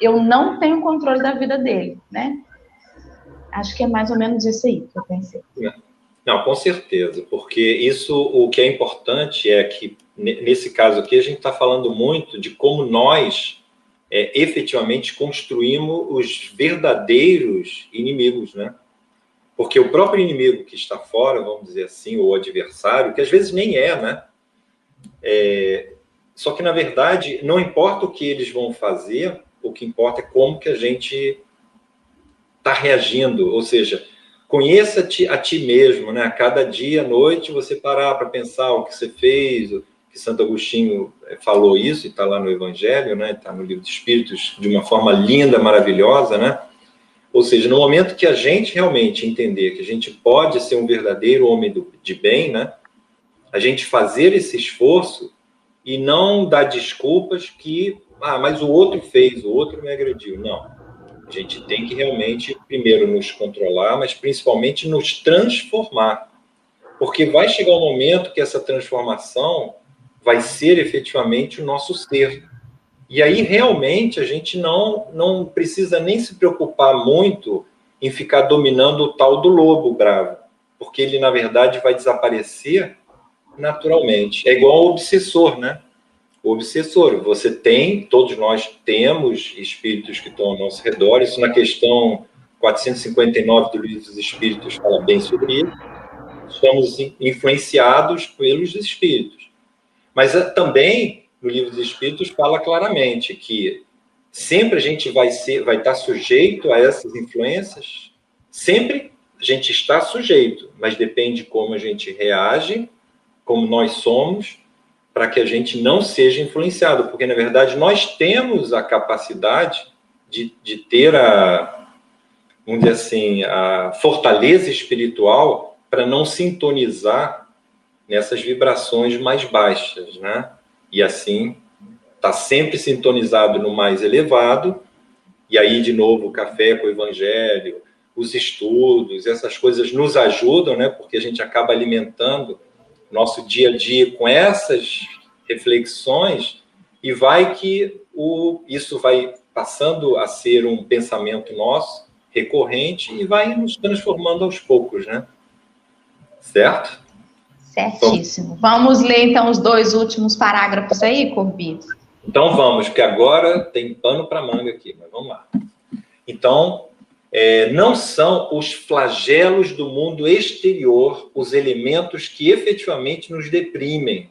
[SPEAKER 1] eu não tenho controle da vida dele, né? Acho que é mais ou menos isso aí que eu pensei.
[SPEAKER 4] Não, com certeza, porque isso, o que é importante é que, nesse caso aqui, a gente está falando muito de como nós é, efetivamente construímos os verdadeiros inimigos, né? Porque o próprio inimigo que está fora, vamos dizer assim, ou adversário, que às vezes nem é, né? É, só que, na verdade, não importa o que eles vão fazer, o que importa é como que a gente está reagindo, ou seja, conheça-te a ti mesmo, né? A cada dia, à noite, você parar para pensar o que você fez, que Santo Agostinho eh, falou isso, e está lá no Evangelho, né? Está no Livro dos Espíritos de uma forma linda, maravilhosa, né? Ou seja, no momento que a gente realmente entender que a gente pode ser um verdadeiro homem do, de bem, né? A gente fazer esse esforço e não dar desculpas que ah, mas o outro fez, o outro me agrediu. Não. A gente tem que realmente, primeiro, nos controlar, mas principalmente nos transformar. Porque vai chegar um momento que essa transformação vai ser efetivamente o nosso ser. E aí, realmente, a gente não, não precisa nem se preocupar muito em ficar dominando o tal do lobo bravo, porque ele, na verdade, vai desaparecer naturalmente. É igual ao obsessor, né? o obsessor. Você tem, todos nós temos espíritos que estão ao nosso redor, isso na questão 459 do Livro dos Espíritos fala bem sobre isso. Somos influenciados pelos espíritos. Mas eh, também no Livro dos Espíritos fala claramente que sempre a gente vai ser, vai estar sujeito a essas influências, sempre a gente está sujeito, mas depende como a gente reage, como nós somos para que a gente não seja influenciado, porque na verdade nós temos a capacidade de, de ter a, vamos dizer assim, a fortaleza espiritual para não sintonizar nessas vibrações mais baixas, né? E assim está sempre sintonizado no mais elevado, e aí de novo o café com o evangelho, os estudos, essas coisas nos ajudam, né? Porque a gente acaba alimentando nosso dia a dia com essas reflexões e vai que o, isso vai passando a ser um pensamento nosso recorrente e vai nos transformando aos poucos, né? Certo?
[SPEAKER 1] Certíssimo. Vamos ler então os dois últimos parágrafos aí, Corbi?
[SPEAKER 4] Então vamos, que agora tem pano para manga aqui, mas vamos lá. Então, é, não são os flagelos do mundo exterior os elementos que efetivamente nos deprimem.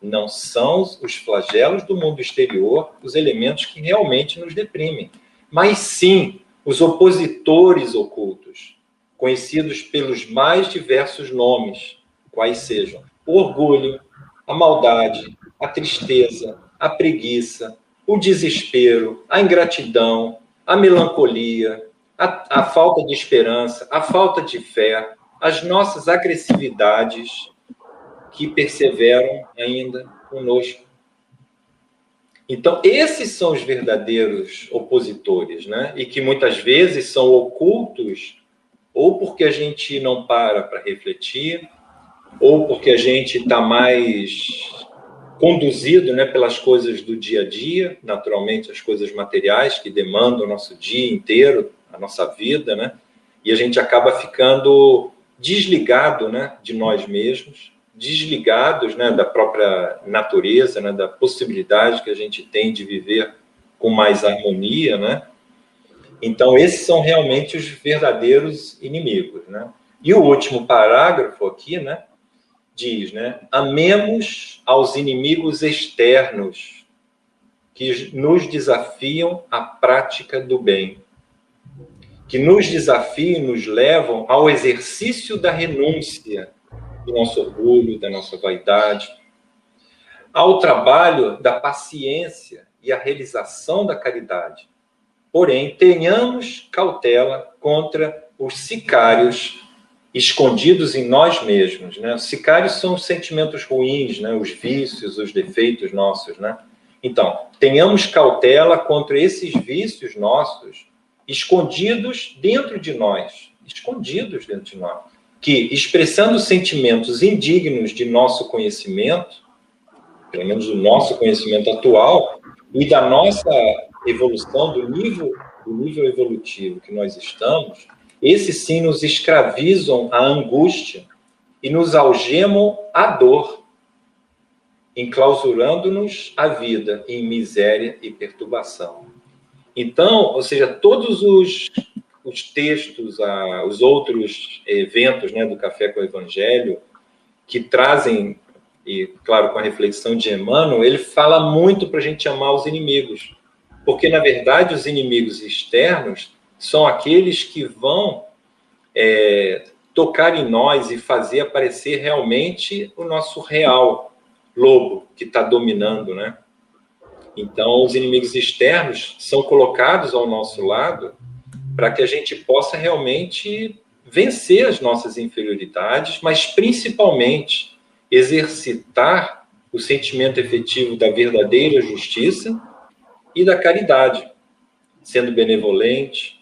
[SPEAKER 4] Não são os flagelos do mundo exterior os elementos que realmente nos deprimem, mas sim os opositores ocultos, conhecidos pelos mais diversos nomes, quais sejam o orgulho, a maldade, a tristeza, a preguiça, o desespero, a ingratidão, a melancolia, a, a falta de esperança, a falta de fé, as nossas agressividades que perseveram ainda conosco. Então, esses são os verdadeiros opositores, né? E que muitas vezes são ocultos ou porque a gente não para para refletir, ou porque a gente está mais conduzido né, pelas coisas do dia a dia, naturalmente as coisas materiais que demandam o nosso dia inteiro, a nossa vida, né? E a gente acaba ficando desligado, né, de nós mesmos, desligados, né, da própria natureza, né, da possibilidade que a gente tem de viver com mais harmonia, né? Então, esses são realmente os verdadeiros inimigos, né? E o último parágrafo aqui, né, diz, né, amemos aos inimigos externos que nos desafiam à prática do bem, que nos desafiam nos levam ao exercício da renúncia do nosso orgulho, da nossa vaidade, ao trabalho da paciência e a realização da caridade. Porém, tenhamos cautela contra os sicários escondidos em nós mesmos. Né? Os sicários são os sentimentos ruins, né? os vícios, os defeitos nossos. Né? Então, tenhamos cautela contra esses vícios nossos escondidos dentro de nós. Escondidos dentro de nós. Que, expressando sentimentos indignos de nosso conhecimento, pelo menos do nosso conhecimento atual, e da nossa evolução, do nível, do nível evolutivo que nós estamos, esses sim nos escravizam a angústia e nos algemam a dor, enclausurando-nos a vida em miséria e perturbação. Então, ou seja, todos os, os textos, os outros eventos né, do Café com o Evangelho, que trazem, e claro, com a reflexão de Emmanuel, ele fala muito para a gente amar os inimigos. Porque, na verdade, os inimigos externos são aqueles que vão é, tocar em nós e fazer aparecer realmente o nosso real lobo que está dominando, né? Então, os inimigos externos são colocados ao nosso lado para que a gente possa realmente vencer as nossas inferioridades, mas principalmente exercitar o sentimento efetivo da verdadeira justiça e da caridade, sendo benevolente,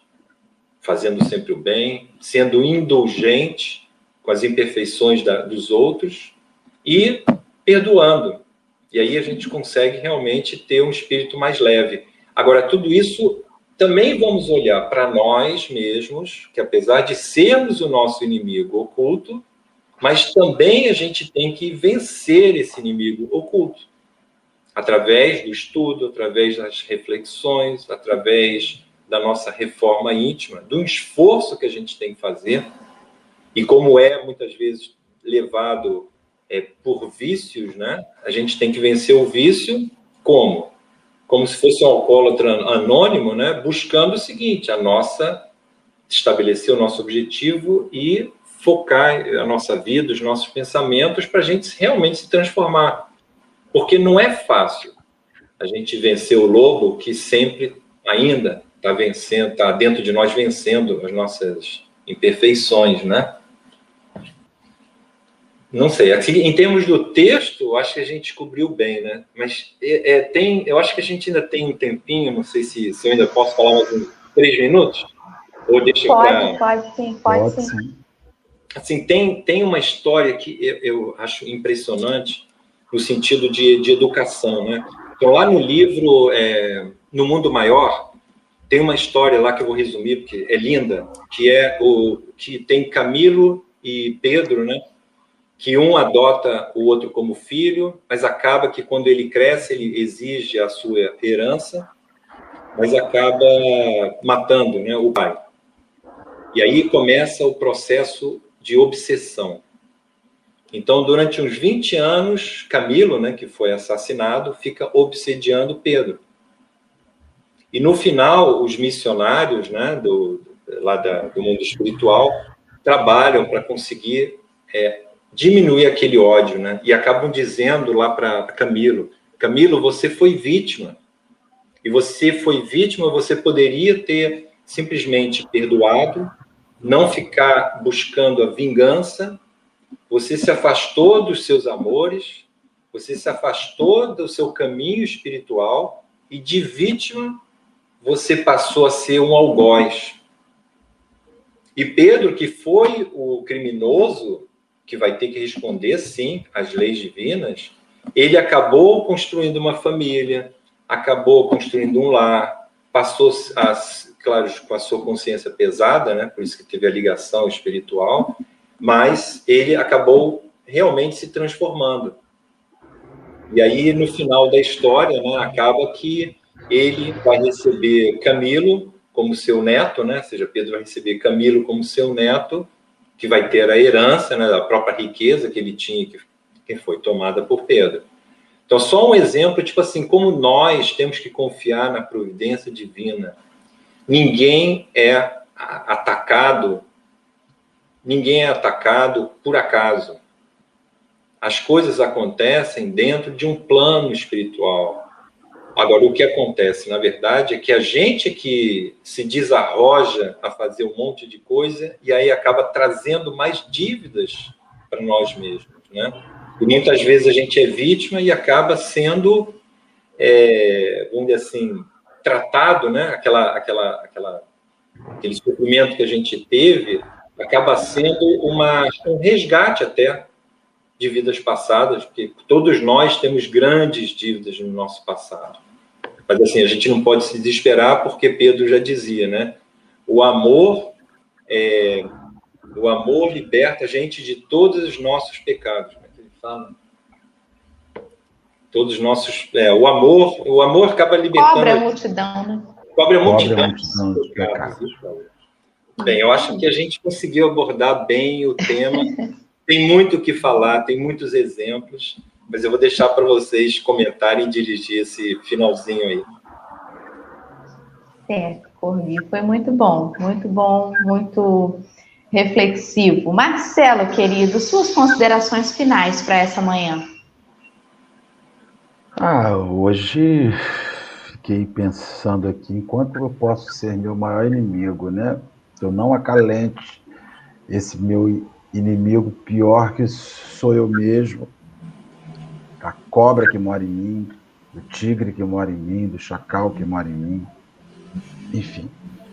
[SPEAKER 4] fazendo sempre o bem, sendo indulgente com as imperfeições da, dos outros e perdoando. E aí a gente consegue realmente ter um espírito mais leve. Agora, tudo isso também vamos olhar para nós mesmos, que apesar de sermos o nosso inimigo oculto, mas também a gente tem que vencer esse inimigo oculto através do estudo, através das reflexões, através da nossa reforma íntima, do esforço que a gente tem que fazer, e como é muitas vezes levado é, por vícios, né? A gente tem que vencer o vício como? Como se fosse um alcoólatra anônimo, né? Buscando o seguinte, a nossa estabelecer o nosso objetivo e focar a nossa vida, os nossos pensamentos para a gente realmente se transformar. Porque não é fácil a gente vencer o lobo que sempre ainda está vencendo, está dentro de nós vencendo as nossas imperfeições, né? Não sei. Aqui, em termos do texto, acho que a gente descobriu bem, né? Mas é, é, tem, eu acho que a gente ainda tem um tempinho. Não sei se, se eu ainda posso falar mais uns três minutos. Ou deixa
[SPEAKER 1] pode, pra... pode sim, pode, pode sim. sim.
[SPEAKER 4] Assim, tem, tem uma história que eu, eu acho impressionante no sentido de, de educação, né? Então, lá no livro é, No Mundo Maior, tem uma história lá que eu vou resumir, porque é linda, que é o que tem Camilo e Pedro, né? Que um adota o outro como filho, mas acaba que quando ele cresce, ele exige a sua herança, mas acaba matando né, o pai. E aí começa o processo de obsessão. Então, durante uns 20 anos, Camilo, né, que foi assassinado, fica obsediando Pedro. E no final, os missionários né, do, lá da, do mundo espiritual trabalham para conseguir é, diminuir aquele ódio, né? E acabam dizendo lá para Camilo: Camilo, você foi vítima. E você foi vítima, você poderia ter simplesmente perdoado, não ficar buscando a vingança. Você se afastou dos seus amores, você se afastou do seu caminho espiritual e de vítima você passou a ser um algoz. E Pedro, que foi o criminoso, que vai ter que responder, sim, às leis divinas, ele acabou construindo uma família, acabou construindo um lar, passou, as, claro, com a sua consciência pesada, né? por isso que teve a ligação espiritual, mas ele acabou realmente se transformando. E aí, no final da história, né, acaba que ele vai receber Camilo como seu neto, né? Ou seja, Pedro vai receber Camilo como seu neto, que vai ter a herança, né, da própria riqueza que ele tinha, que, que foi tomada por Pedro. Então, só um exemplo, tipo assim, como nós temos que confiar na providência divina. Ninguém é atacado, ninguém é atacado por acaso. As coisas acontecem dentro de um plano espiritual. Agora, o que acontece, na verdade, é que a gente que se desarroja a fazer um monte de coisa e aí acaba trazendo mais dívidas para nós mesmos, né? E muitas vezes a gente é vítima e acaba sendo, é, vamos dizer assim, tratado, né? Aquela, aquela, aquela, aquele sofrimento que a gente teve acaba sendo uma, um resgate até de vidas passadas, porque todos nós temos grandes dívidas no nosso passado. Mas assim, a gente não pode se desesperar porque Pedro já dizia, né? O amor é, o amor liberta a gente de todos os nossos pecados. Como é que ele fala? Todos os nossos, é, o amor, o amor acaba libertando.
[SPEAKER 1] Cobre a multidão, né?
[SPEAKER 4] Cobre a multidão, Cobre a multidão de pecados. Bem, eu acho que a gente conseguiu abordar bem o tema. tem muito o que falar, tem muitos exemplos mas eu vou deixar para vocês comentarem e dirigir esse finalzinho aí.
[SPEAKER 1] Certo, Corvi, foi muito bom, muito bom, muito reflexivo. Marcelo, querido, suas considerações finais para essa manhã.
[SPEAKER 3] Ah, hoje fiquei pensando aqui, enquanto eu posso ser meu maior inimigo, né? Eu não acalente esse meu inimigo pior que sou eu mesmo, cobra que mora em mim, do tigre que mora em mim, do chacal que mora em mim. Enfim,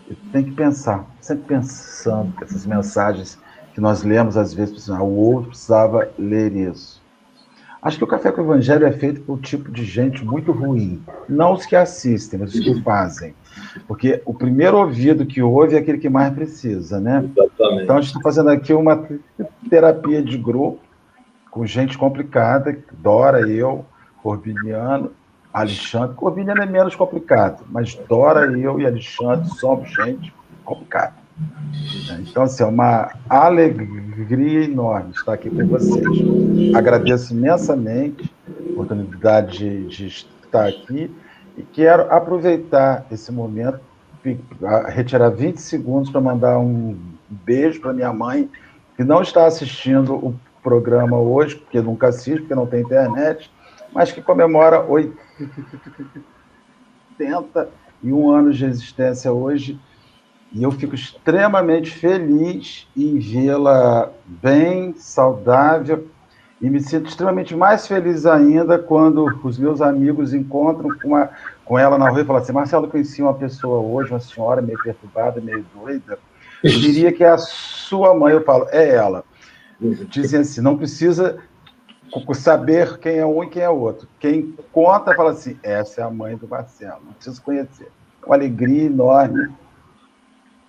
[SPEAKER 3] eu tenho que pensar, sempre pensando que essas mensagens que nós lemos às vezes, o outro precisava ler isso. Acho que o Café com o Evangelho é feito por um tipo de gente muito ruim. Não os que assistem, mas os que fazem. Porque o primeiro ouvido que ouve é aquele que mais precisa, né? Exatamente. Então a gente está fazendo aqui uma terapia de grupo com gente complicada, Dora, eu, Corbiniano, Alexandre. Corbiniano é menos complicado, mas Dora, eu e Alexandre somos gente complicada. Então, assim, é uma alegria enorme estar aqui com vocês. Agradeço imensamente a oportunidade de, de estar aqui e quero aproveitar esse momento, retirar 20 segundos para mandar um beijo para minha mãe, que não está assistindo o programa hoje, porque nunca assiste, porque não tem internet, mas que comemora 81 anos de existência hoje. E eu fico extremamente feliz em vê-la bem, saudável, e me sinto extremamente mais feliz ainda quando os meus amigos encontram com, a, com ela na rua e falam assim: Marcelo, conheci uma pessoa hoje, uma senhora meio perturbada, meio doida. Eu diria que é a sua mãe. Eu falo: é ela dizem assim, não precisa saber quem é um e quem é outro. Quem conta fala assim, essa é a mãe do Marcelo, não precisa conhecer. Uma alegria enorme estar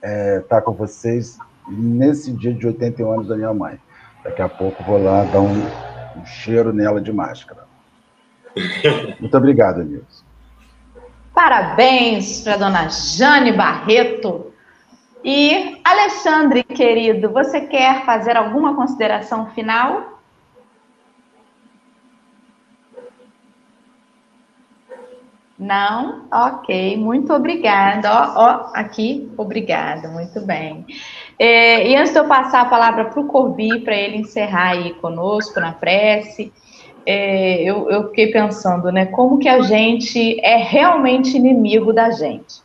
[SPEAKER 3] é, tá com vocês nesse dia de 81 anos da minha mãe. Daqui a pouco vou lá dar um, um cheiro nela de máscara. Muito obrigado, Nilson.
[SPEAKER 1] Parabéns para dona Jane Barreto, e, Alexandre, querido, você quer fazer alguma consideração final? Não? Ok, muito obrigada. Ó, aqui, obrigada, muito bem. É, e antes de eu passar a palavra para o Corbi, para ele encerrar aí conosco na prece, é, eu, eu fiquei pensando, né, como que a gente é realmente inimigo da gente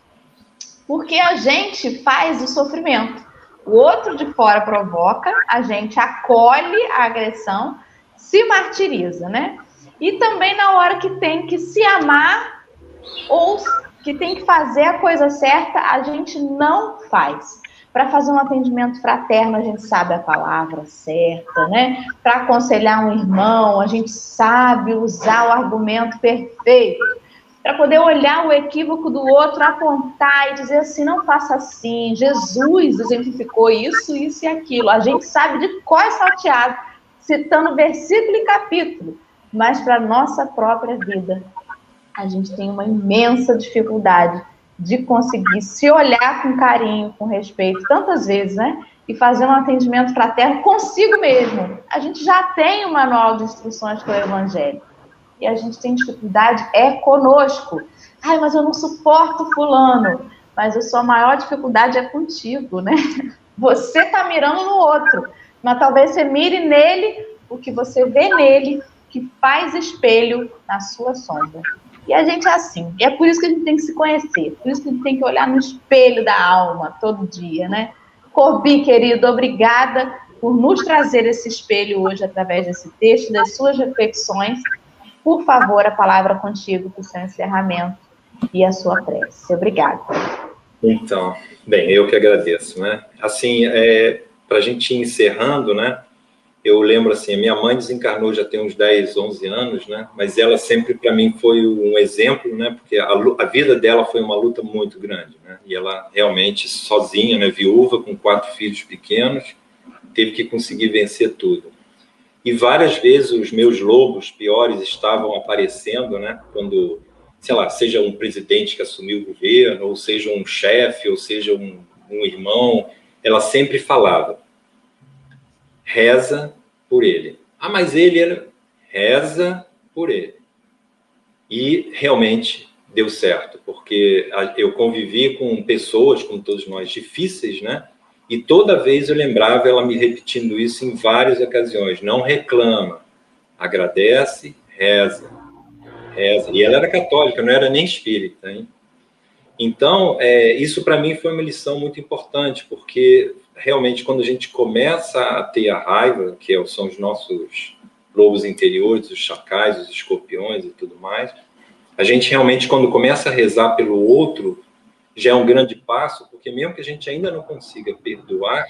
[SPEAKER 1] porque a gente faz o sofrimento. O outro de fora provoca, a gente acolhe a agressão, se martiriza, né? E também na hora que tem que se amar ou que tem que fazer a coisa certa, a gente não faz. Para fazer um atendimento fraterno, a gente sabe a palavra certa, né? Para aconselhar um irmão, a gente sabe usar o argumento perfeito para poder olhar o equívoco do outro, apontar e dizer assim, não faça assim. Jesus exemplificou isso, isso e aquilo. A gente sabe de qual é salteado, citando versículo e capítulo, mas para nossa própria vida, a gente tem uma imensa dificuldade de conseguir se olhar com carinho, com respeito, tantas vezes, né? E fazer um atendimento fraterno consigo mesmo. A gente já tem um manual de instruções com o Evangelho. E a gente tem dificuldade é conosco. Ai, mas eu não suporto fulano. Mas a sua maior dificuldade é contigo, né? Você tá mirando no outro. Mas talvez você mire nele o que você vê nele, que faz espelho na sua sombra. E a gente é assim. E é por isso que a gente tem que se conhecer. Por isso que a gente tem que olhar no espelho da alma todo dia, né? Corbi, querido, obrigada por nos trazer esse espelho hoje através desse texto, das suas reflexões. Por favor, a palavra contigo para o seu encerramento e a sua prece. Obrigada.
[SPEAKER 4] Então, bem, eu que agradeço, né? Assim, é, para a gente ir encerrando, né? eu lembro assim, minha mãe desencarnou já tem uns 10, 11 anos, né? Mas ela sempre para mim foi um exemplo, né? Porque a, a, vida dela foi uma luta muito grande, né? E ela realmente sozinha, né, viúva com quatro filhos pequenos, teve que conseguir vencer tudo. E várias vezes os meus lobos piores estavam aparecendo, né? Quando, sei lá, seja um presidente que assumiu o governo, ou seja um chefe, ou seja um, um irmão, ela sempre falava: reza por ele. Ah, mas ele era. Reza por ele. E realmente deu certo, porque eu convivi com pessoas, como todos nós, difíceis, né? E toda vez eu lembrava ela me repetindo isso em várias ocasiões. Não reclama, agradece, reza, reza. E ela era católica, não era nem espírita, hein? Então, é, isso para mim foi uma lição muito importante, porque realmente, quando a gente começa a ter a raiva, que é são os nossos lobos interiores, os chacais, os escorpiões e tudo mais, a gente realmente, quando começa a rezar pelo outro, já é um grande passo, porque mesmo que a gente ainda não consiga perdoar,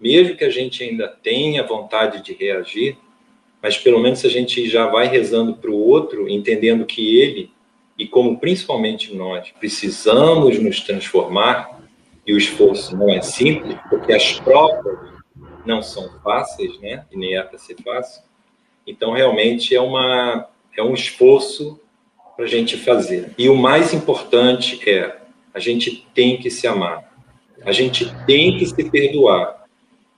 [SPEAKER 4] mesmo que a gente ainda tenha vontade de reagir, mas pelo menos a gente já vai rezando para o outro, entendendo que ele, e como principalmente nós, precisamos nos transformar, e o esforço não é simples, porque as provas não são fáceis, né? E nem é para ser fácil. Então, realmente, é, uma, é um esforço para a gente fazer. E o mais importante é, a gente tem que se amar. A gente tem que se perdoar.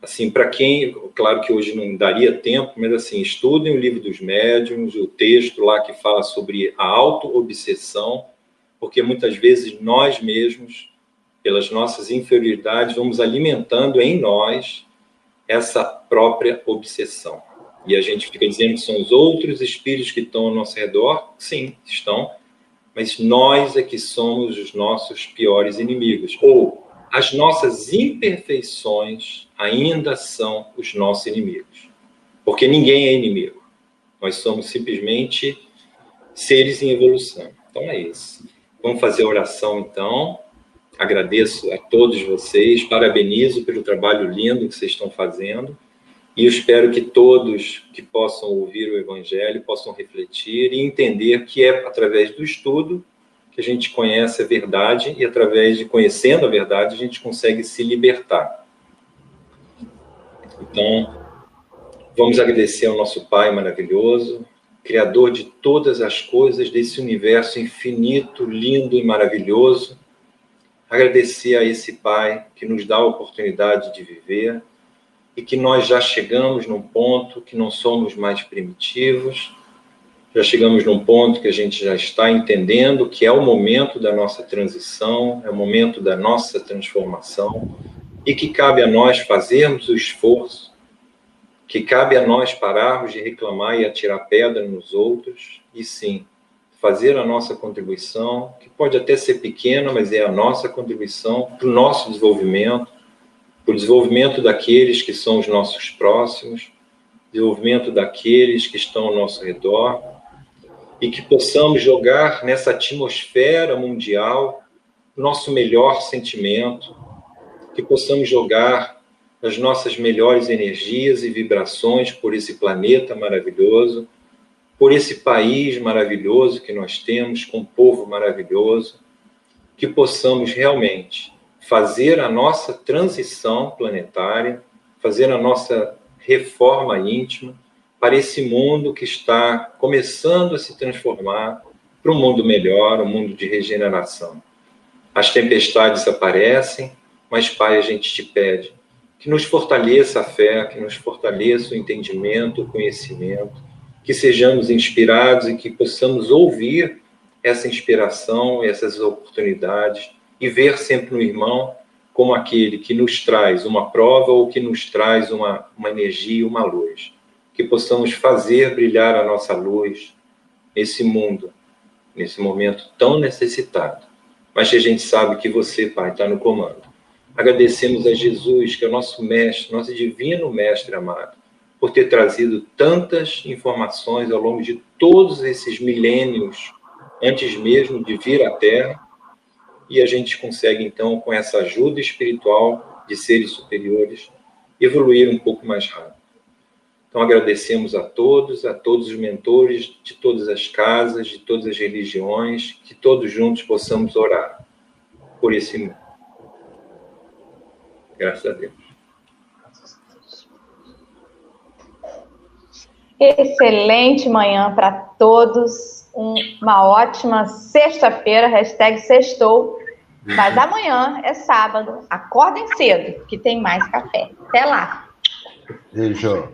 [SPEAKER 4] Assim, para quem, claro que hoje não daria tempo, mas assim, estudem o livro dos médiuns, o texto lá que fala sobre a auto-obsessão, porque muitas vezes nós mesmos pelas nossas inferioridades, vamos alimentando em nós essa própria obsessão. E a gente fica dizendo que são os outros espíritos que estão ao nosso redor. Sim, estão. Mas nós é que somos os nossos piores inimigos. Ou as nossas imperfeições ainda são os nossos inimigos. Porque ninguém é inimigo. Nós somos simplesmente seres em evolução. Então é isso. Vamos fazer a oração então. Agradeço a todos vocês, parabenizo pelo trabalho lindo que vocês estão fazendo e espero que todos que possam ouvir o Evangelho possam refletir e entender que é através do estudo que a gente conhece a verdade e através de conhecendo a verdade a gente consegue se libertar. Então, vamos agradecer ao nosso Pai maravilhoso, Criador de todas as coisas desse universo infinito, lindo e maravilhoso agradecer a esse Pai que nos dá a oportunidade de viver e que nós já chegamos num ponto que não somos mais primitivos, já chegamos num ponto que a gente já está entendendo que é o momento da nossa transição, é o momento da nossa transformação e que cabe a nós fazermos o esforço, que cabe a nós pararmos de reclamar e atirar pedra nos outros e sim fazer a nossa contribuição, que pode até ser pequena, mas é a nossa contribuição para o nosso desenvolvimento, para o desenvolvimento daqueles que são os nossos próximos, desenvolvimento daqueles que estão ao nosso redor, e que possamos jogar nessa atmosfera mundial nosso melhor sentimento, que possamos jogar as nossas melhores energias e vibrações por esse planeta maravilhoso por esse país maravilhoso que nós temos, com um povo maravilhoso, que possamos realmente fazer a nossa transição planetária, fazer a nossa reforma íntima para esse mundo que está começando a se transformar para um mundo melhor, um mundo de regeneração. as tempestades aparecem, mas, Pai, a gente te pede que nos fortaleça a fé, que nos fortaleça o entendimento, o conhecimento, que sejamos inspirados e que possamos ouvir essa inspiração, essas oportunidades e ver sempre no irmão como aquele que nos traz uma prova ou que nos traz uma, uma energia, uma luz. Que possamos fazer brilhar a nossa luz nesse mundo, nesse momento tão necessitado. Mas que a gente sabe que você, Pai, está no comando. Agradecemos a Jesus, que é o nosso mestre, nosso divino mestre amado, por ter trazido tantas informações ao longo de todos esses milênios, antes mesmo de vir à Terra, e a gente consegue, então, com essa ajuda espiritual de seres superiores, evoluir um pouco mais rápido. Então, agradecemos a todos, a todos os mentores de todas as casas, de todas as religiões, que todos juntos possamos orar por esse mundo. Graças a Deus.
[SPEAKER 1] Excelente manhã para todos. Uma ótima sexta-feira, hashtag sextou. Mas amanhã é sábado. Acordem cedo, que tem mais café. Até lá.
[SPEAKER 3] Beijo.